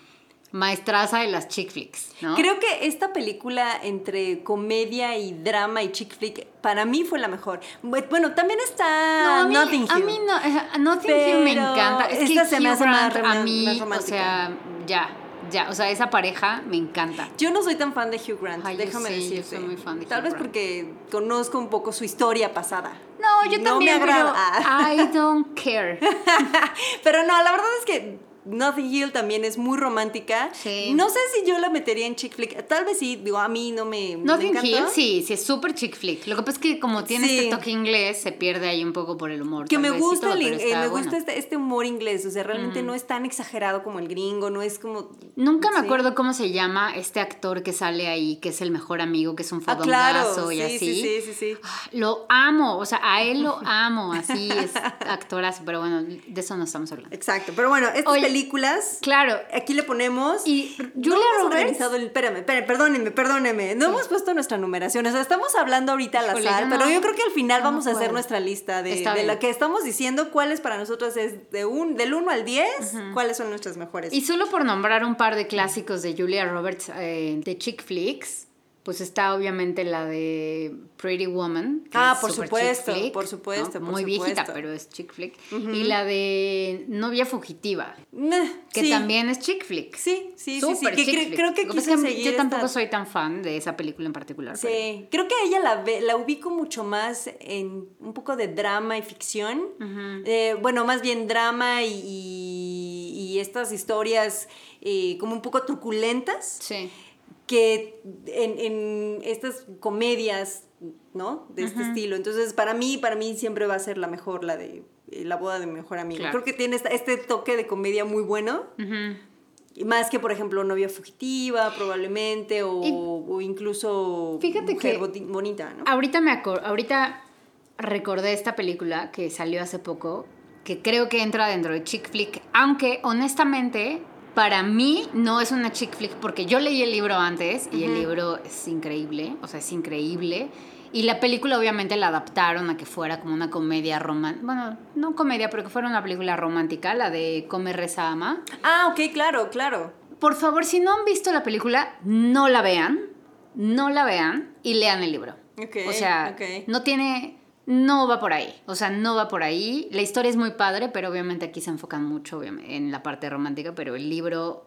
maestraza de las chick flicks, ¿no? creo que esta película entre comedia y drama y chick flick para mí fue la mejor. Bu- Bueno, también No, está a mí, Notting Hill. a mí no, eh, Notting Hill me encanta. Es esta que se me Hugh hace más Grant rom- a mí, más o sea, ya, ya, o sea, esa pareja me encanta. Yo no soy tan fan de Hugh Grant, Ay, yo déjame sí, yo decirte. soy muy fan de Tal Hugh vez Grant. porque conozco un poco su historia pasada. No, yo No también, me agrada. Pero I don't care. *laughs* Pero no, la verdad es que Nothing Hill también es muy romántica. Sí. No sé si yo la metería en chick flick. Tal vez sí, digo, a mí no me, me Notting encantó. Hill, sí, sí, es súper chick flick. Lo que pasa es que como tiene Sí. este toque inglés, se pierde ahí un poco por el humor. Que me gusta, todo, el, eh, me gusta este, este humor inglés, o sea, realmente no es tan exagerado como el gringo, no es como... Nunca me Sí. acuerdo cómo se llama este actor que sale ahí, que es el mejor amigo, que es un Ah, claro, fodongazo sí, y así. sí, sí, sí. Ah, Lo amo, o sea, a él lo *laughs* amo, así es actorazo, pero bueno, de eso no estamos hablando. Exacto, pero bueno, estas Oye, películas, Claro, aquí le ponemos... y no Julia hemos Roberts. organizado el, espérame, espérame, perdónenme, perdónenme. No hemos puesto nuestra numeración. O sea, estamos hablando ahorita al azar, yo pero no- yo creo que al final no vamos a hacer nuestra lista de, de lo que estamos diciendo, cuáles para nosotros es de un, del 1 al 10, cuáles son nuestras mejores. Y solo por nombrar un par de clásicos de Julia Roberts eh, de chick flicks, pues está obviamente la de Pretty Woman. que Ah, es por supuesto, chick flick, por supuesto, ¿no? por Muy viejita, pero es chick flick. Y la de Novia Fugitiva, que sí. también es chick flick. Sí, sí, sí, sí. Que chick flick. creo que es Yo tampoco soy tan fan de esa película en particular. pero- Sí, creo que ella la, ve- la ubico mucho más en un poco de drama y ficción. Eh, bueno, más bien drama y, y- y estas historias eh, como un poco truculentas Sí. Que en, en estas comedias, ¿no? De este estilo. Entonces, para mí, para mí siempre va a ser la mejor, la de eh, La boda de mi mejor amigo. Claro. Creo que tiene esta- este toque de comedia muy bueno. Más que, por ejemplo, novia fugitiva, probablemente, o, Y- o incluso Fíjate mujer que- bonita, ¿no? Ahorita me ahorita recordé esta película que salió hace poco, que creo que entra dentro de chick flick, aunque honestamente para mí no es una chick flick porque yo leí el libro antes y el libro es increíble, o sea, es increíble. Y la película obviamente la adaptaron a que fuera como una comedia romántica, bueno, no comedia, pero que fuera una película romántica, la de Come, Reza, Ama. Ah, ok, claro, claro. Por favor, si no han visto la película, no la vean, no la vean y lean el libro. Ok, o sea, no tiene, no va por ahí, o sea, no va por ahí. La historia es muy padre, pero obviamente aquí se enfocan mucho en la parte romántica, pero el libro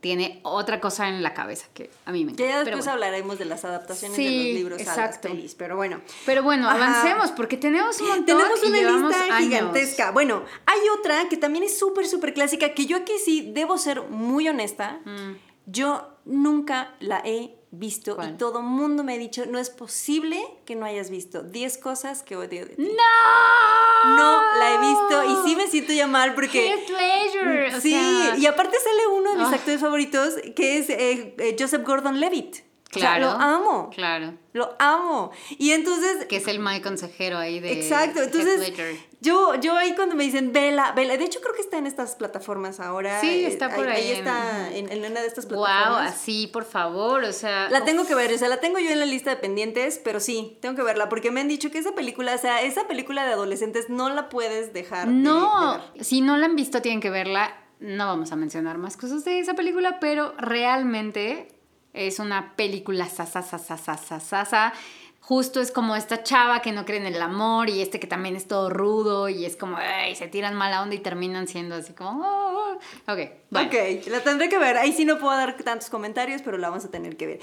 tiene otra cosa en la cabeza que a mí me Que encanta. ya pero después bueno. hablaremos de las adaptaciones de los libros a las exacto. pelis, pero bueno. Pero bueno, Ajá. avancemos porque tenemos un montón Tenemos y una llevamos lista años. gigantesca. Bueno, hay otra que también es súper, súper clásica, que yo aquí sí debo ser muy honesta. Mm. Yo nunca la he visto ¿Cuál? y todo mundo me ha dicho, no es posible que no hayas visto 10 cosas que odio de ti. ¡No! No la he visto y sí me siento ya mal porque... Heath Ledger, o Sí, sea, y aparte sale uno de mis Ah. actores favoritos que es eh, eh, Joseph Gordon-Levitt. O sea, Claro. lo amo. Claro. Lo amo. Y entonces Que es el my consejero ahí de Exacto, entonces yo, yo ahí cuando me dicen vela, vela, de hecho creo que está en estas plataformas ahora. Sí, eh, está por ahí. ahí está en, en una de estas Wow, plataformas. así, por favor, o sea. La tengo que ver, o sea, la tengo yo en la lista de pendientes, pero sí, tengo que verla, porque me han dicho que esa película, o sea, esa película de adolescentes no la puedes dejar de- No, de ver. si no la han visto, tienen que verla. No vamos a mencionar más cosas de esa película, pero realmente es una película sasa, sasa, sasa, sasa. Justo es como esta chava que no cree en el amor y este que también es todo rudo y es como, ay, se tiran mala onda y terminan siendo así como, "Oh, oh". ok, bueno. Ok, la tendré que ver. Ahí sí no puedo dar tantos comentarios, pero la vamos a tener que ver.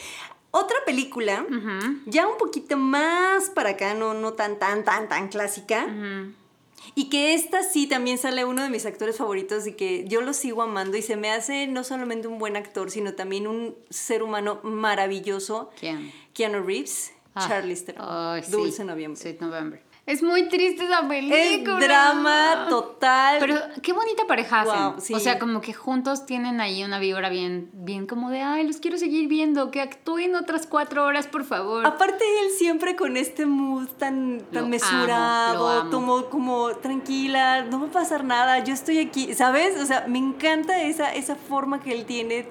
Otra película, ya un poquito más para acá, no, no tan, tan, tan, tan clásica. ujú. Y que esta sí también sale uno de mis actores favoritos y que yo lo sigo amando y se me hace no solamente un buen actor, sino también un ser humano maravilloso. ¿Quién? Keanu Reeves, Ah, Charlize Theron, sí. Dulce Noviembre. Sweet November. Es muy triste esa Es película. drama total. Pero qué bonita pareja hacen. Wow, sí. O sea, como que juntos tienen ahí una vibra bien, bien como de, ay, los quiero seguir viendo, que actúen otras cuatro horas, por favor. Aparte él siempre con este mood tan, tan Lo mesurado, amo. como, como tranquila, no va a pasar nada, yo estoy aquí, ¿sabes? O sea, me encanta esa, esa forma que él tiene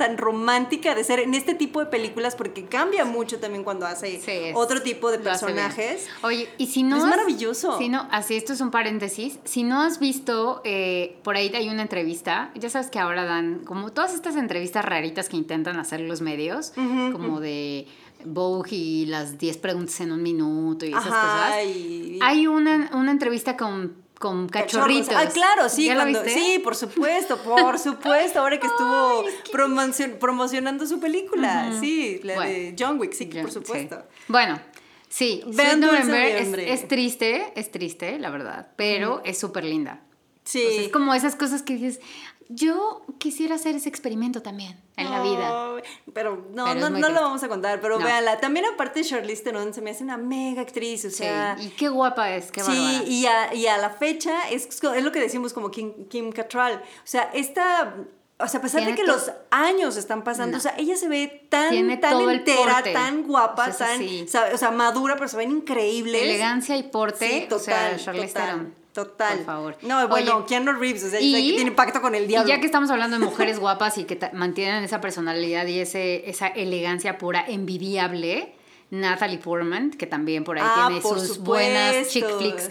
tan romántica de ser en este tipo de películas porque cambia mucho también cuando hace Sí, es- otro tipo de personajes. Oye, y si no. Es has- maravilloso. Si no, así, esto es un paréntesis. Si no has visto, eh, por ahí hay una entrevista. Ya sabes que ahora dan como todas estas entrevistas raritas que intentan hacer los medios, como de Vogue y las 10 preguntas en un minuto y esas Ajá, cosas. y- Hay una, una entrevista con, con cachorritos. Ah, claro, sí, sí, por supuesto, por supuesto, ahora que *laughs* estuvo promocion- promocionando su película, sí, la Bueno. de John Wick, sí, por sí. supuesto. Bueno, sí, Sweet November es, es triste, es triste, la verdad, pero es súper linda. Sí. O sea, es como esas cosas que dices, yo quisiera hacer ese experimento también en la vida. Pero no, Pero no, no lo vamos a contar, pero No. véanla. También aparte Charlize Theron se me hace una mega actriz, o Sí, sea... y qué guapa es, qué Sí, y a, y a la fecha es, es lo que decimos como Kim, Kim Cattrall. O sea, esta... O sea, a pesar de que los años están pasando, No. o sea, ella se ve tan, Tiene tan entera, tan guapa, O sea, tan, sí. o sea, madura, pero se ven increíbles. Elegancia y porte, Sí, o sea, total, Charlize total, Theron. Total. Por favor. No, bueno, Oye, Keanu Reeves, o sea, y- que tiene pacto con el diablo. Y ya que estamos hablando de mujeres guapas y que mantienen esa personalidad y ese, esa elegancia pura, envidiable, Natalie Portman, que también por ahí Ah, tiene por sus buenas chick flicks.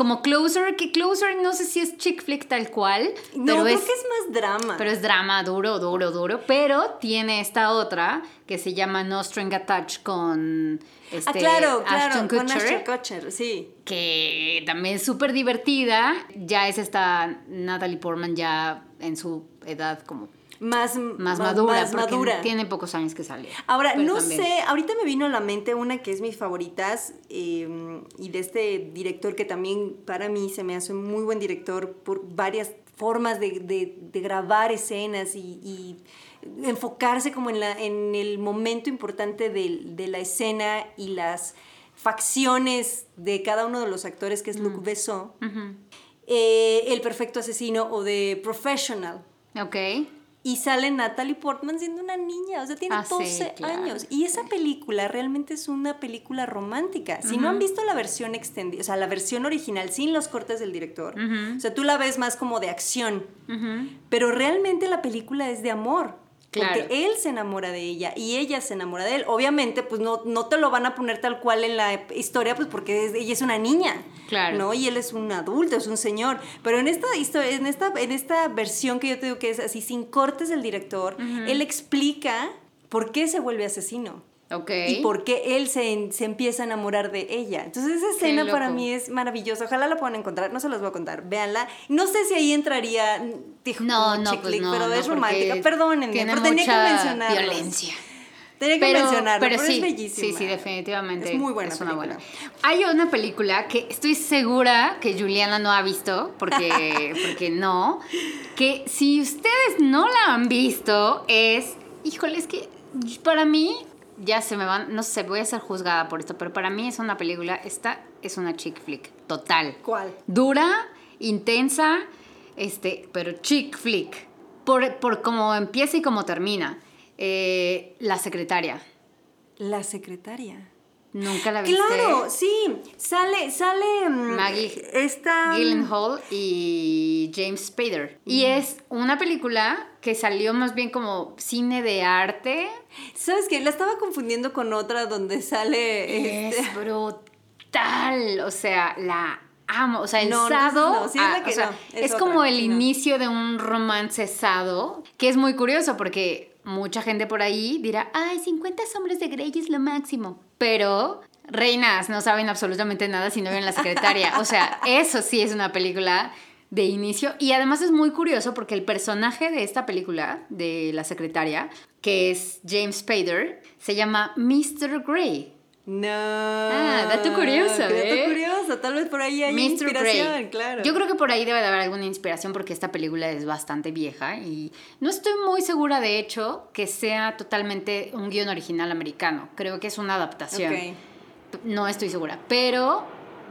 Como Closer, que Closer no sé si es chick flick tal cual, No, pero creo es, que es más drama. pero es drama duro, duro, duro. Pero tiene esta otra que se llama No String Attached con este, ah, claro, claro, Ashton con Kutcher Ashton Kutcher, sí. que también es súper divertida. Ya es esta Natalie Portman ya en su edad como Más, más madura, más porque madura. tiene pocos años que salió. Ahora, no también. sé, ahorita me vino a la mente una que es mis favoritas eh, y de este director que también para mí se me hace un muy buen director por varias formas de, de- de grabar escenas y, y enfocarse como en, la, en el momento importante de, de la escena y las facciones de cada uno de los actores, que es Luc Besson. Eh, el perfecto asesino o de Professional. Ok. Y sale Natalie Portman siendo una niña, o sea, tiene Ah, sí, 12 claro, años. Y esa película realmente es una película romántica. Si no han visto la versión extendida, o sea, la versión original sin los cortes del director, o sea, tú la ves más como de acción, pero realmente la película es de amor. Claro. Porque él se enamora de ella y ella se enamora de él. Obviamente, pues no, no te lo van a poner tal cual en la historia, pues porque es- ella es una niña. Claro. ¿no? Y él es un adulto, es un señor. Pero en esta historia, en esta, en esta versión que yo te digo que es así, sin cortes del director, él explica por qué se vuelve asesino. Ok. Y por qué él se, se empieza a enamorar de ella. Entonces esa escena para mí es maravillosa. Ojalá la puedan encontrar. No se las voy a contar. Véanla. No sé si ahí entraría dijo, No, no, chick pues no, pero no, es romántica. porque Perdónenme, tiene pero tenía que mucha mencionarlo. violencia. Tenía que Pero, mencionarlo, pero pero, sí, es bellísima. sí, sí, definitivamente. Es muy buena es una película. buena. Hay una película que estoy segura que Juliana no ha visto, porque, *laughs* porque no, que si ustedes no la han visto, es, híjole, es que para mí, ya se me van, no sé, voy a ser juzgada por esto, pero para mí es una película, esta es una chick flick, total. ¿Cuál? Dura, intensa, este, pero chick flick. Por, por cómo empieza y cómo termina. Eh, la secretaria. La secretaria. Nunca la viste. Claro, sí. Sale, sale. mm, Maggie Esta. Gyllenhaal y James Spader. Y es una película que salió más bien como cine de arte. ¿Sabes qué? La estaba confundiendo con otra donde sale. Es este- brutal. O sea, la amo. O sea, el No, sado. no, sí es la ah, que o sea, no, es es como el inicio de un romance sado. Que es muy curioso porque mucha gente por ahí dirá: Ay, 50 sombras de Grey es lo máximo. Pero. Reinas no saben absolutamente nada si no ven la secretaria. O sea, *laughs* eso sí es una película de inicio. Y además es muy curioso porque el personaje de esta película, de la secretaria, que es James Spader, se llama Mr. Grey. No. Ah, dato curioso, Dato ¿eh? curioso. Tal vez por ahí hay Mr. inspiración, Grey. claro. Yo creo que por ahí debe de haber alguna inspiración porque esta película es bastante vieja y no estoy muy segura de hecho que sea totalmente un guion original americano. Creo que es una adaptación. Ok. No estoy segura, pero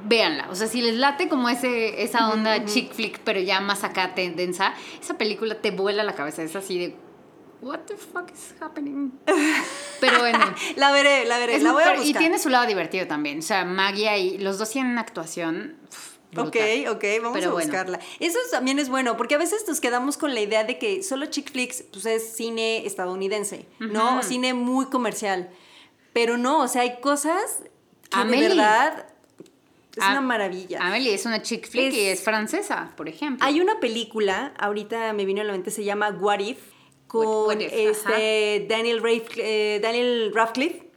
véanla. O sea, si les late como ese, esa onda chick flick, pero ya más acá densa, esa película te vuela la cabeza. Es así de, what the fuck is happening? Pero bueno. *laughs* La veré, la veré. es la voy a buscar. y tiene su lado divertido también. O sea, Maggie y los dos tienen una actuación. pf, Ok, ok, vamos Pero a bueno. buscarla. Eso también es bueno, porque a veces nos quedamos con la idea de que solo chick flicks pues, es cine estadounidense, ¿no? Cine muy comercial. Pero no, o sea, hay cosas que Amelie. de verdad es una maravilla. Amelie es una chick flick y Es- es francesa, por ejemplo. Hay una película, ahorita me vino a la mente, se llama What If, con What- What If, este Daniel, Radcliffe, eh, Daniel Radcliffe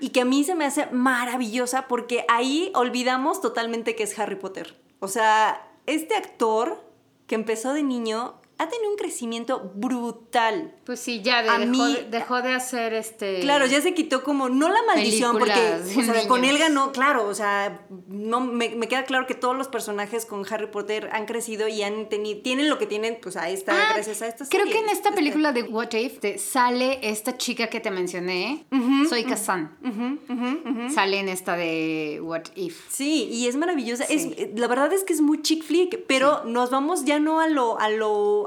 y que a mí se me hace maravillosa porque ahí olvidamos totalmente que es Harry Potter. O sea, este actor que empezó de niño ha tenido un crecimiento brutal. Pues sí, ya de- A dejó, mí- de- dejó de hacer este... Claro, ya se quitó como, no la maldición, porque o sea, de con él ganó, claro, o sea, no, me, me queda claro que todos los personajes con Harry Potter han crecido y han tenido, tienen lo que tienen, pues a esta, Ah, gracias a esta Creo serie. que en esta Este- película de What If te- sale esta chica que te mencioné, Soy Kazan. Sale en esta de What If. Sí, y es maravillosa. Sí. la verdad es que es muy chick flick, pero nos vamos ya no a lo, a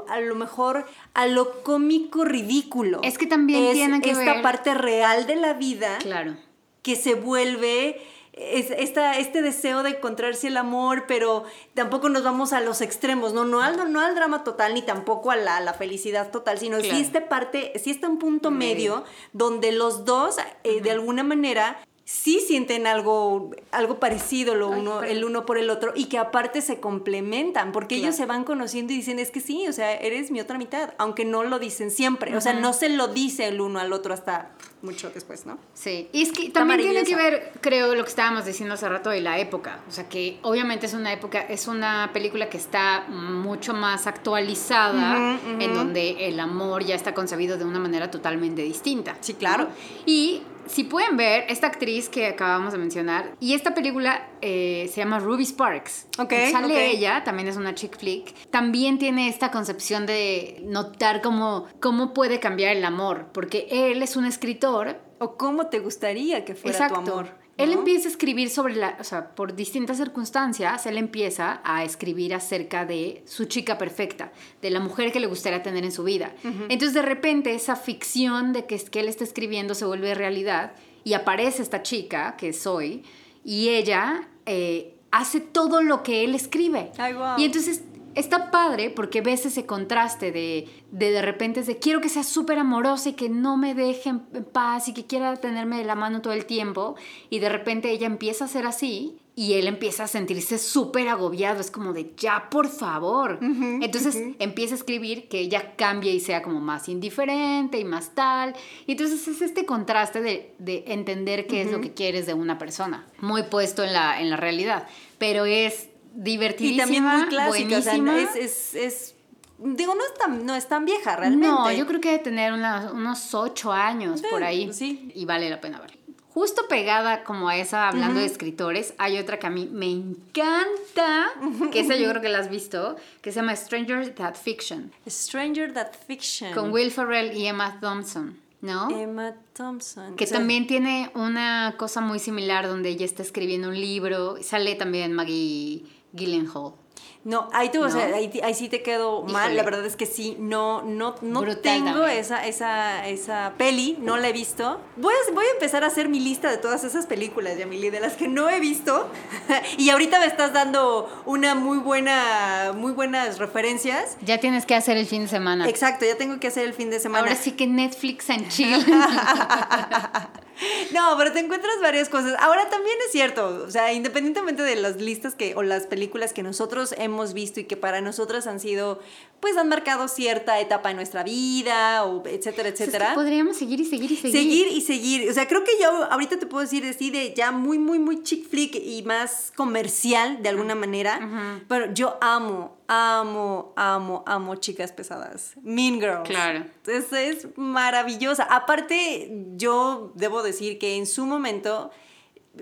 lo, a lo mejor, a lo cómico ridículo. Es que también Es tiene que esta ver- parte real de la vida Claro. que se vuelve es, esta, este deseo de encontrarse el amor, pero tampoco nos vamos a los extremos, no, no, al, no al drama total ni tampoco a la, a la felicidad total, sino Claro. sí esta parte, sí está un punto Medio. medio, donde los dos eh, de alguna manera sí sienten algo, algo parecido lo Ay, uno, pero- el uno por el otro y que aparte se complementan, porque Claro. ellos se van conociendo y dicen, es que sí, o sea, eres mi otra mitad, aunque no lo dicen siempre, o sea, no se lo dice el uno al otro hasta mucho después, ¿no? Sí, y es que también tiene que ver, creo, lo que estábamos diciendo hace rato de la época. O sea, que obviamente es una época, es una película que está mucho más actualizada, en donde el amor ya está concebido de una manera totalmente distinta. Sí, claro. ¿no? Y si pueden ver, esta actriz que acabamos de mencionar, y esta película eh, se llama Ruby Sparks. Sale ella, también es una chick flick. También tiene esta concepción de notar cómo, cómo puede cambiar el amor, porque él es un escritor O cómo te gustaría que fuera Exacto. tu amor. Él empieza a escribir sobre la, o sea, por distintas circunstancias, él empieza a escribir acerca de su chica perfecta, de la mujer que le gustaría tener en su vida. Entonces de repente esa ficción de que, es- que él está escribiendo se vuelve realidad y aparece esta chica, que soy, y ella eh, hace todo lo que él escribe. Ay. Y entonces está padre porque ves ese contraste de de, de repente es de quiero que sea súper amorosa y que no me deje en paz y que quiera tenerme de la mano todo el tiempo y de repente ella empieza a ser así y él empieza a sentirse súper agobiado, es como de ya por favor. entonces empieza a escribir que ella cambie y sea como más indiferente y más tal. Y entonces es este contraste de, de entender qué es lo que quieres de una persona, muy puesto en la, en la realidad, pero es Y divertidísima, también muy clásica, o sea, buenísima. es, es, es- digo, no es tan, no es tan vieja realmente. No, yo creo que debe tener unos ocho años Sí, por ahí. sí. Y vale la pena verla. Justo pegada como a esa, hablando de escritores, hay otra que a mí me encanta, que esa yo creo que la has visto, que se llama Stranger That Fiction, Stranger That Fiction. con Will Ferrell y Emma Thompson, ¿no? Emma Thompson. que O sea, también tiene una cosa muy similar donde ella está escribiendo un libro, sale también Maggie Gyllenhaal. No, ahí, tú, o sea, ¿No? ahí, ahí sí te quedo mal. Híjole. La verdad es que sí, no, no, no Brutal tengo esa, esa, esa peli, no la he visto. Voy a, voy a empezar a hacer mi lista de todas esas películas, Yamili, de las que no he visto. *laughs* y ahorita me estás dando una muy buena, muy buenas referencias. Ya tienes que hacer el fin de semana. Exacto, ya tengo que hacer el fin de semana. Ahora sí que Netflix and *laughs* chill. *laughs* No, pero te encuentras varias cosas. Ahora también es cierto, o sea, independientemente de las listas que o las películas que nosotros hemos visto y que para nosotras han sido, pues han marcado cierta etapa en nuestra vida, o etcétera, Es que etcétera. podríamos seguir y seguir y seguir. Seguir y seguir. O sea, creo que yo ahorita te puedo decir así de ya muy, muy, muy chick flick y más comercial de alguna manera. Pero yo amo, amo, amo, amo chicas pesadas. Mean Girls. Claro. Es, es maravillosa. Aparte, yo debo decir que en su momento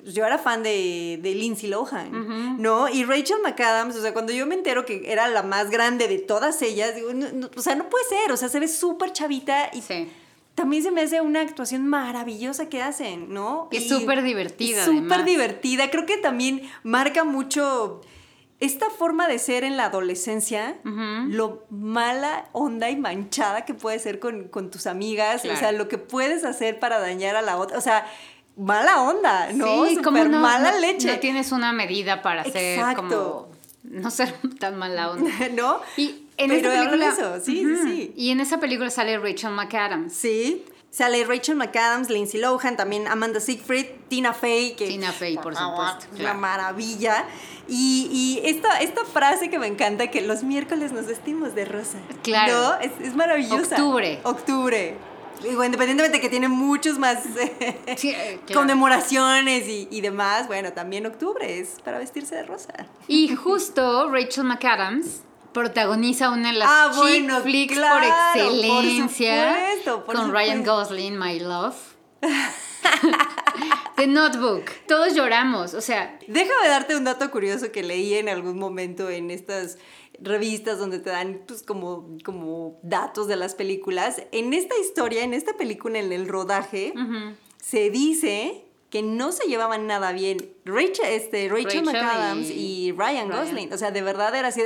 yo era fan de, de Lindsay Lohan, ¿no? Y Rachel McAdams, o sea, cuando yo me entero que era la más grande de todas ellas, digo, no, no, o sea, no puede ser, o sea, se ve súper chavita y Sí. también se me hace una actuación maravillosa que hacen, ¿no? Y súper divertida, Súper divertida. Creo que también marca mucho esta forma de ser en la adolescencia, lo mala onda y manchada que puede ser con, con tus amigas, Claro. o sea, lo que puedes hacer para dañar a la otra, o sea, mala onda, ¿no? Sí, como no, mala no- leche. No tienes una medida para ser como no ser tan mala onda. *laughs* ¿No? Y en Pero esa película, eso, sí, sí. Y en esa película sale Rachel McAdams. Sí. Sale Rachel McAdams, Lindsay Lohan, también Amanda Seyfried, Tina Fey, que Tina Fey, por supuesto, claro. una maravilla. Y, y esta, esta frase que me encanta, que los miércoles nos vestimos de rosa. Claro. ¿No? Es, es maravillosa. Octubre. Octubre. Digo, independientemente de que tiene muchos más eh, Sí, eh, *laughs* claro. conmemoraciones y, y demás, bueno, también octubre es para vestirse de rosa. Y justo Rachel McAdams protagoniza una de las Ah, chick bueno, flicks claro, por por excelencia supuesto, por con Ryan supuesto. Gosling, My Love. *laughs* The Notebook. Todos lloramos, o sea, Déjame darte un dato curioso que leí en algún momento en estas revistas donde te dan pues como, como datos de las películas. En esta historia, en esta película, en el rodaje, se dice que no se llevaban nada bien Rachel, este, Rachel, Rachel McAdams y y, Ryan Ryan. Gosling. O sea, de verdad era así.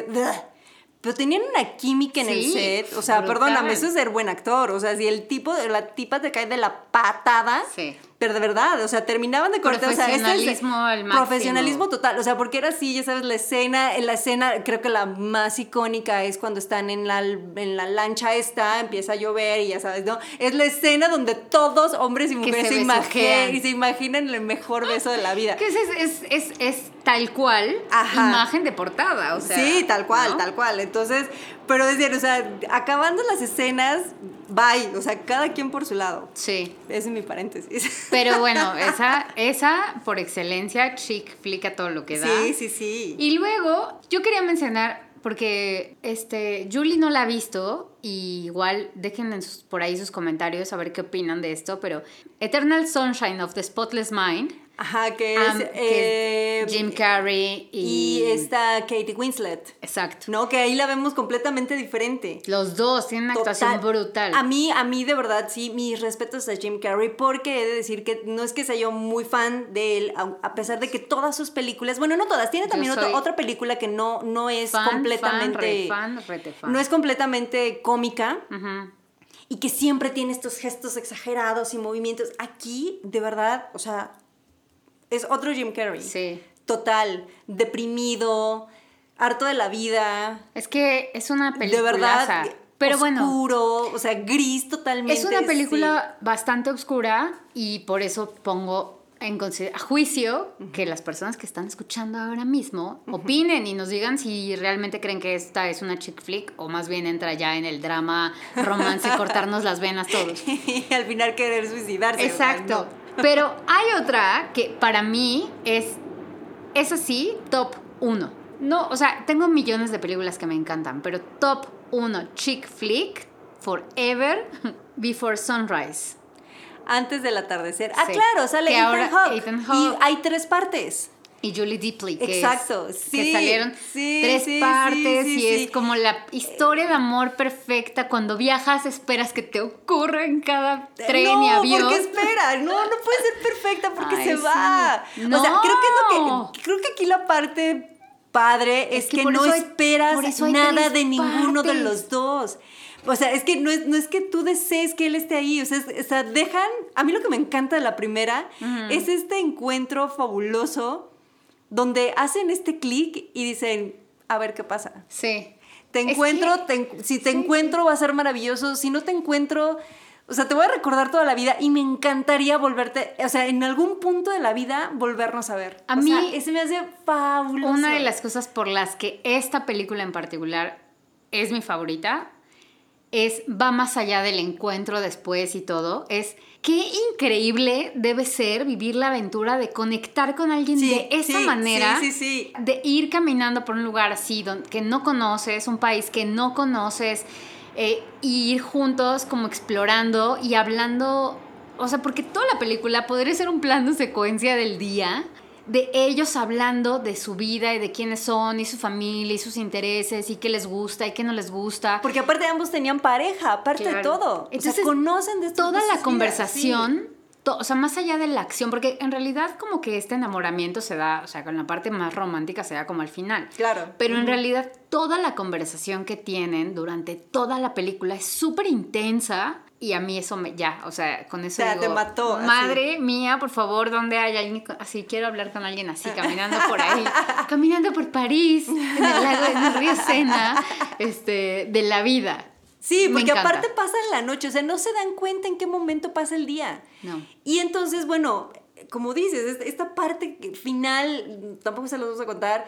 Pero tenían una química en el set. O sea, brutal. perdóname, eso es ser buen actor. O sea, si el tipo, la tipa te cae de la patada. Sí. Pero de verdad, o sea, terminaban de cortar. O sea, este es- Profesionalismo al máximo. Profesionalismo total. O sea, porque era así, ya sabes, la escena, en la escena, creo que la más icónica es cuando están en la, en la lancha esta, empieza a llover y ya sabes, ¿no? Es la escena donde todos, hombres y mujeres, se imaginan, y se imaginan el mejor beso de la vida. que es, es, es, es tal cual Ajá. imagen de portada, o sea. sí, tal cual, ¿no? tal cual. Entonces, pero decir, o sea, acabando las escenas, bye. O sea, cada quien por su lado. Sí. Ese es mi paréntesis. Pero *laughs* bueno, esa, esa por excelencia, chick flica todo lo que da. Sí, sí, sí. Y luego, yo quería mencionar, porque este, Julie no la ha visto, y igual dejen en sus- por ahí sus comentarios a ver qué opinan de esto, pero Eternal Sunshine of the Spotless Mind, Ajá, que es, que eh, es Jim Carrey y... y está Katie Winslet. Exacto. No, que ahí la vemos completamente diferente. Los dos tienen una actuación brutal. A mí, a mí de verdad, sí, mis respetos a Jim Carrey, porque he de decir que no es que sea yo muy fan de él, a pesar de que todas sus películas, bueno, no todas, tiene también otra, otra película que no, no es Fan, completamente... fan, re fan, rete fan. No es completamente cómica Ujú. y que siempre tiene estos gestos exagerados y movimientos. Aquí, de verdad, o sea, es otro Jim Carrey. Sí. Total, deprimido, harto de la vida. Es que es una película. de verdad, Pero bueno, oscuro, o sea, gris totalmente. es una sí. película bastante oscura y por eso pongo en a juicio que las personas que están escuchando ahora mismo opinen y nos digan si realmente creen que esta es una chick flick o más bien entra ya en el drama, romance, *laughs* cortarnos las venas todos. *laughs* y al final querer suicidarse. Exacto. Pero hay otra que para mí es, es así, top 1. No, o sea, tengo millones de películas que me encantan, pero top 1 chick flick forever *laughs* before sunrise. Antes del atardecer. Ah, Sí. claro, sale Ethan ahora Hawke. Ethan Y hay tres partes. Y Julie Deeply, que, es- Exacto, que sí, salieron sí, tres sí, partes sí, y es como la historia de amor perfecta. Cuando viajas esperas que te ocurra en cada tren no, y avión. porque espera, no, no *laughs* puede ser perfecta porque Ay, se va. No. O sea, creo que es lo que creo que aquí la parte padre es, Es que que, no hay- esperas nada de ninguno de los dos. O sea, es que no es, no es que tú desees que él esté ahí. O sea, es- o sea, dejan. A mí lo que me encanta de la primera es este encuentro fabuloso donde hacen este clic y dicen, a ver qué pasa. Sí. Te Es encuentro, que- te en- si te sí, encuentro va a ser maravilloso, si no te encuentro, o sea, te voy a recordar toda la vida y me encantaría volverte, o sea, en algún punto de la vida volvernos a ver. A O mí- sea, ese me hace fabuloso. Una de las cosas por las que esta película en particular es mi favorita es va más allá del encuentro después y todo, es qué increíble debe ser vivir la aventura de conectar con alguien Sí, de esa sí, manera, sí, sí, sí. de ir caminando por un lugar así que no conoces, un país que no conoces, eh, y ir juntos como explorando y hablando, o sea, porque toda la película podría ser un plano secuencia del día de ellos hablando de su vida y de quiénes son y su familia y sus intereses y qué les gusta y qué no les gusta. Porque aparte ambos tenían pareja, aparte de todo. Entonces, o sea, conocen de toda de la sus conversación, to- o sea, más allá de la acción, porque en realidad como que este enamoramiento se da, o sea, con la parte más romántica se da como al final. Claro. Pero en realidad toda la conversación que tienen durante toda la película es súper intensa y a mí eso me ya, o sea, con eso O sea, digo, te mató, así. Madre mía, por favor, ¿dónde hay alguien así? Quiero hablar con alguien así, caminando por ahí, *laughs* caminando por París, en el lago, en el río Sena, este, de la vida. Sí, porque aparte pasa en la noche, o sea, no se dan cuenta en qué momento pasa el día. No. Y entonces, bueno, como dices, es- esta parte final, tampoco se los vamos a contar,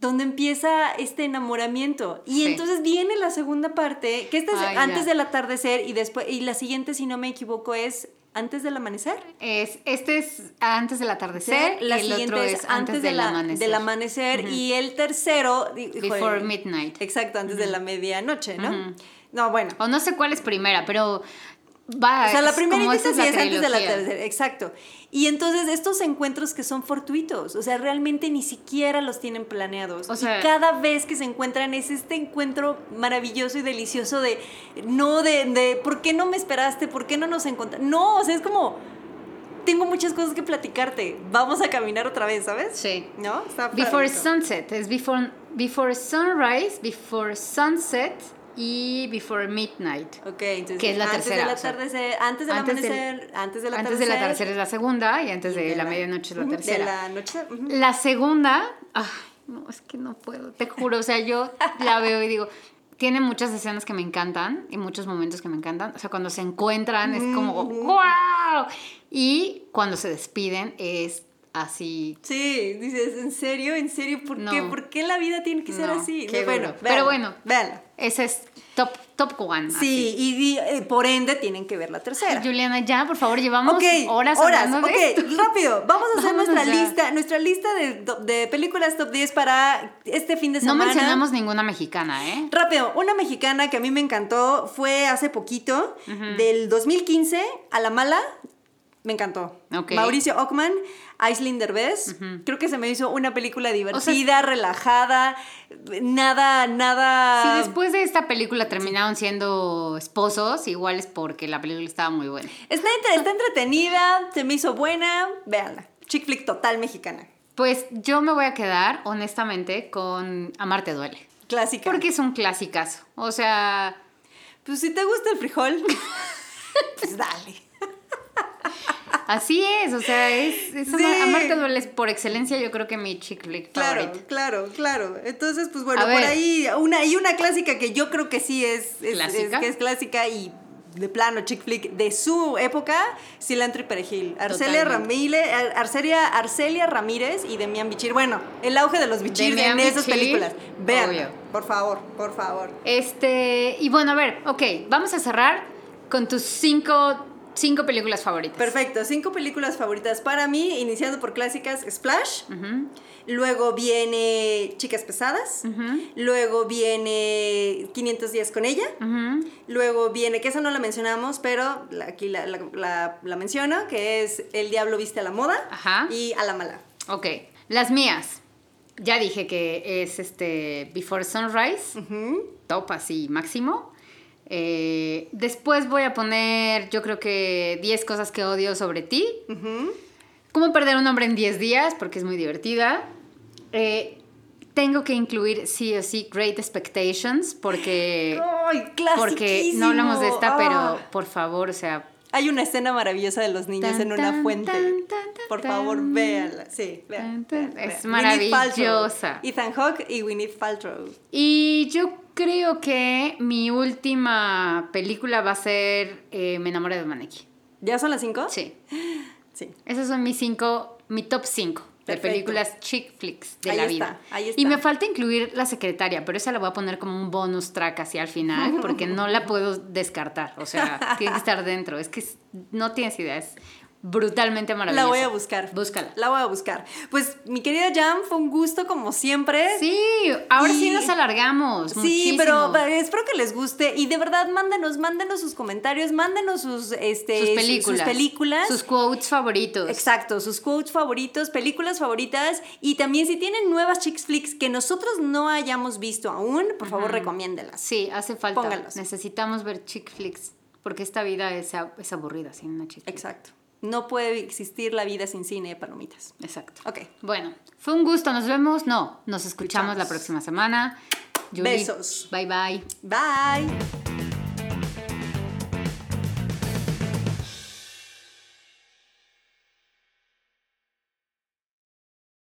donde empieza este enamoramiento. Y Sí. entonces viene la segunda parte, que esta es Ay, antes ya. del atardecer y después y la siguiente si no me equivoco es antes del amanecer. Es, este es antes del atardecer la el siguiente otro es es antes del la- amanecer. del amanecer y el tercero Before midnight. Exacto, antes de la medianoche, ¿no? No, bueno. O no sé cuál es primera, pero va. O sea, la primera sí es antes de la tercera, exacto. Y entonces estos encuentros que son fortuitos, o sea, realmente ni siquiera los tienen planeados. O sea- y cada vez que se encuentran es este encuentro maravilloso y delicioso de, no de, de, ¿por qué no me esperaste? ¿Por qué no nos encontramos? No, o sea, es como, tengo muchas cosas que platicarte, vamos a caminar otra vez, ¿sabes? Sí. ¿No? Está Before sunset. Es before, before sunrise, before sunset y before midnight. Ok, entonces Que es la antes tercera, del atardecer, antes del antes del- amanecer, antes del Antes atardecer. del atardecer es la segunda y antes y de, la, medianoche es la tercera. De la noche. ujú. La segunda, ay, no, es que no puedo, te juro, o sea, yo la veo y digo, tiene muchas escenas que me encantan y muchos momentos que me encantan, o sea, cuando se encuentran es como, wow, y cuando se despiden es así. Sí, dices, ¿en serio? ¿En serio? ¿Por qué? No. ¿Por qué la vida tiene que ser No, así? qué No, bueno, duro. Pero bueno. Véanla. Ese es top, top one. Sí, y, eh, por ende tienen que ver la tercera. Juliana, ya, por favor, llevamos Ok, horas, horas, hablando de ok, esto. *laughs* rápido, vamos a hacer Vámonos nuestra ya. lista, nuestra lista de, de películas top 10 para este fin de No semana. mencionamos ninguna mexicana, ¿eh? Rápido, una mexicana que a mí me encantó fue hace poquito, del 2015, a la mala, me encantó. Mauricio Ockman, Aislinn Derbez, creo que se me hizo una película divertida, relajada, nada, nada... Si después de esta película terminaron siendo esposos, igual es porque la película estaba muy buena. Está entretenida, se me hizo buena, véanla. Chick flick total mexicana. Pues yo me voy a quedar, honestamente, con Amarte duele. Clásica. Porque es un clasicazo. O sea, Pues si te gusta el frijol, *laughs* pues dale. *laughs* así es. O sea, es, es Sí. Amarte es por excelencia, yo creo que mi chick flick Claro, favorita. claro, claro. Entonces, pues bueno, A por ver. ahí una y una clásica que yo creo que sí es, es, ¿Clásica? es- que es clásica y de plano chick flick de su época, Cilantro y Perejil. Arcelia. Ramírez, Ar- Arcelia, Arcelia Ramírez y Demian Bichir. Bueno, el auge de los Bichir Demian en esas Bichir, películas. Vean, obvio. por favor, por favor. Este, y bueno, a ver, ok, vamos a cerrar con tus cinco, cinco películas favoritas. Perfecto, cinco películas favoritas para mí, iniciando por clásicas Splash, luego viene Chicas Pesadas, luego viene 500 días con ella, luego viene, que esa no la mencionamos, pero aquí la, la- la- la menciono, que es El Diablo Viste a la Moda Ajá. y A la Mala. Ok, las mías. Ya dije que es este Before Sunrise, top así máximo. Eh, después voy a poner, yo creo que 10 cosas que odio sobre ti. Cómo perder un hombre en 10 días, porque es muy divertida. Eh, tengo que incluir sí o sí Great Expectations, porque, ¡Ay, porque no hablamos de esta, pero Ah. por favor, o sea, Hay una escena maravillosa de los niños Tan, en una tan, fuente. tan, Por favor, véanla. Sí, vean, vean, Es vean. Paltrow. maravillosa. Ethan Hawke y Gwyneth Paltrow. Y yo creo que mi última película va a ser eh, Me enamoré de Maneki. ¿Ya son las cinco? Sí. *gasps* Sí. Esos son mis cinco, mi top 5 de películas chick flicks de Ahí la está, vida. ahí está. Y me falta incluir La Secretaria, pero esa la voy a poner como un bonus track hacia al final, porque no la puedo descartar. O sea, tiene que estar dentro. Es que no tienes idea, es brutalmente maravillosa. La voy a buscar. Búscala. La voy a buscar. Pues, mi querida Jam, fue un gusto como siempre. Sí, ahora sí nos alargamos. Sí, muchísimo. pero espero que les guste y de verdad mándenos, mándenos sus comentarios, mándenos sus, este, sus su- películas. sus películas. Sus quotes favoritos. Exacto, sus quotes favoritos, películas favoritas y también si tienen nuevas chick flicks que nosotros no hayamos visto aún, por favor recomiéndelas. Sí, hace falta. Necesitamos ver chick flicks, porque esta vida es, es aburrida sin una chick. Exacto. No puede existir la vida sin cine de palomitas. Exacto. Ok. Bueno, fue un gusto. Nos vemos. No, nos escuchamos Escuchamos. la próxima semana. Julie, Besos. Bye bye. Bye.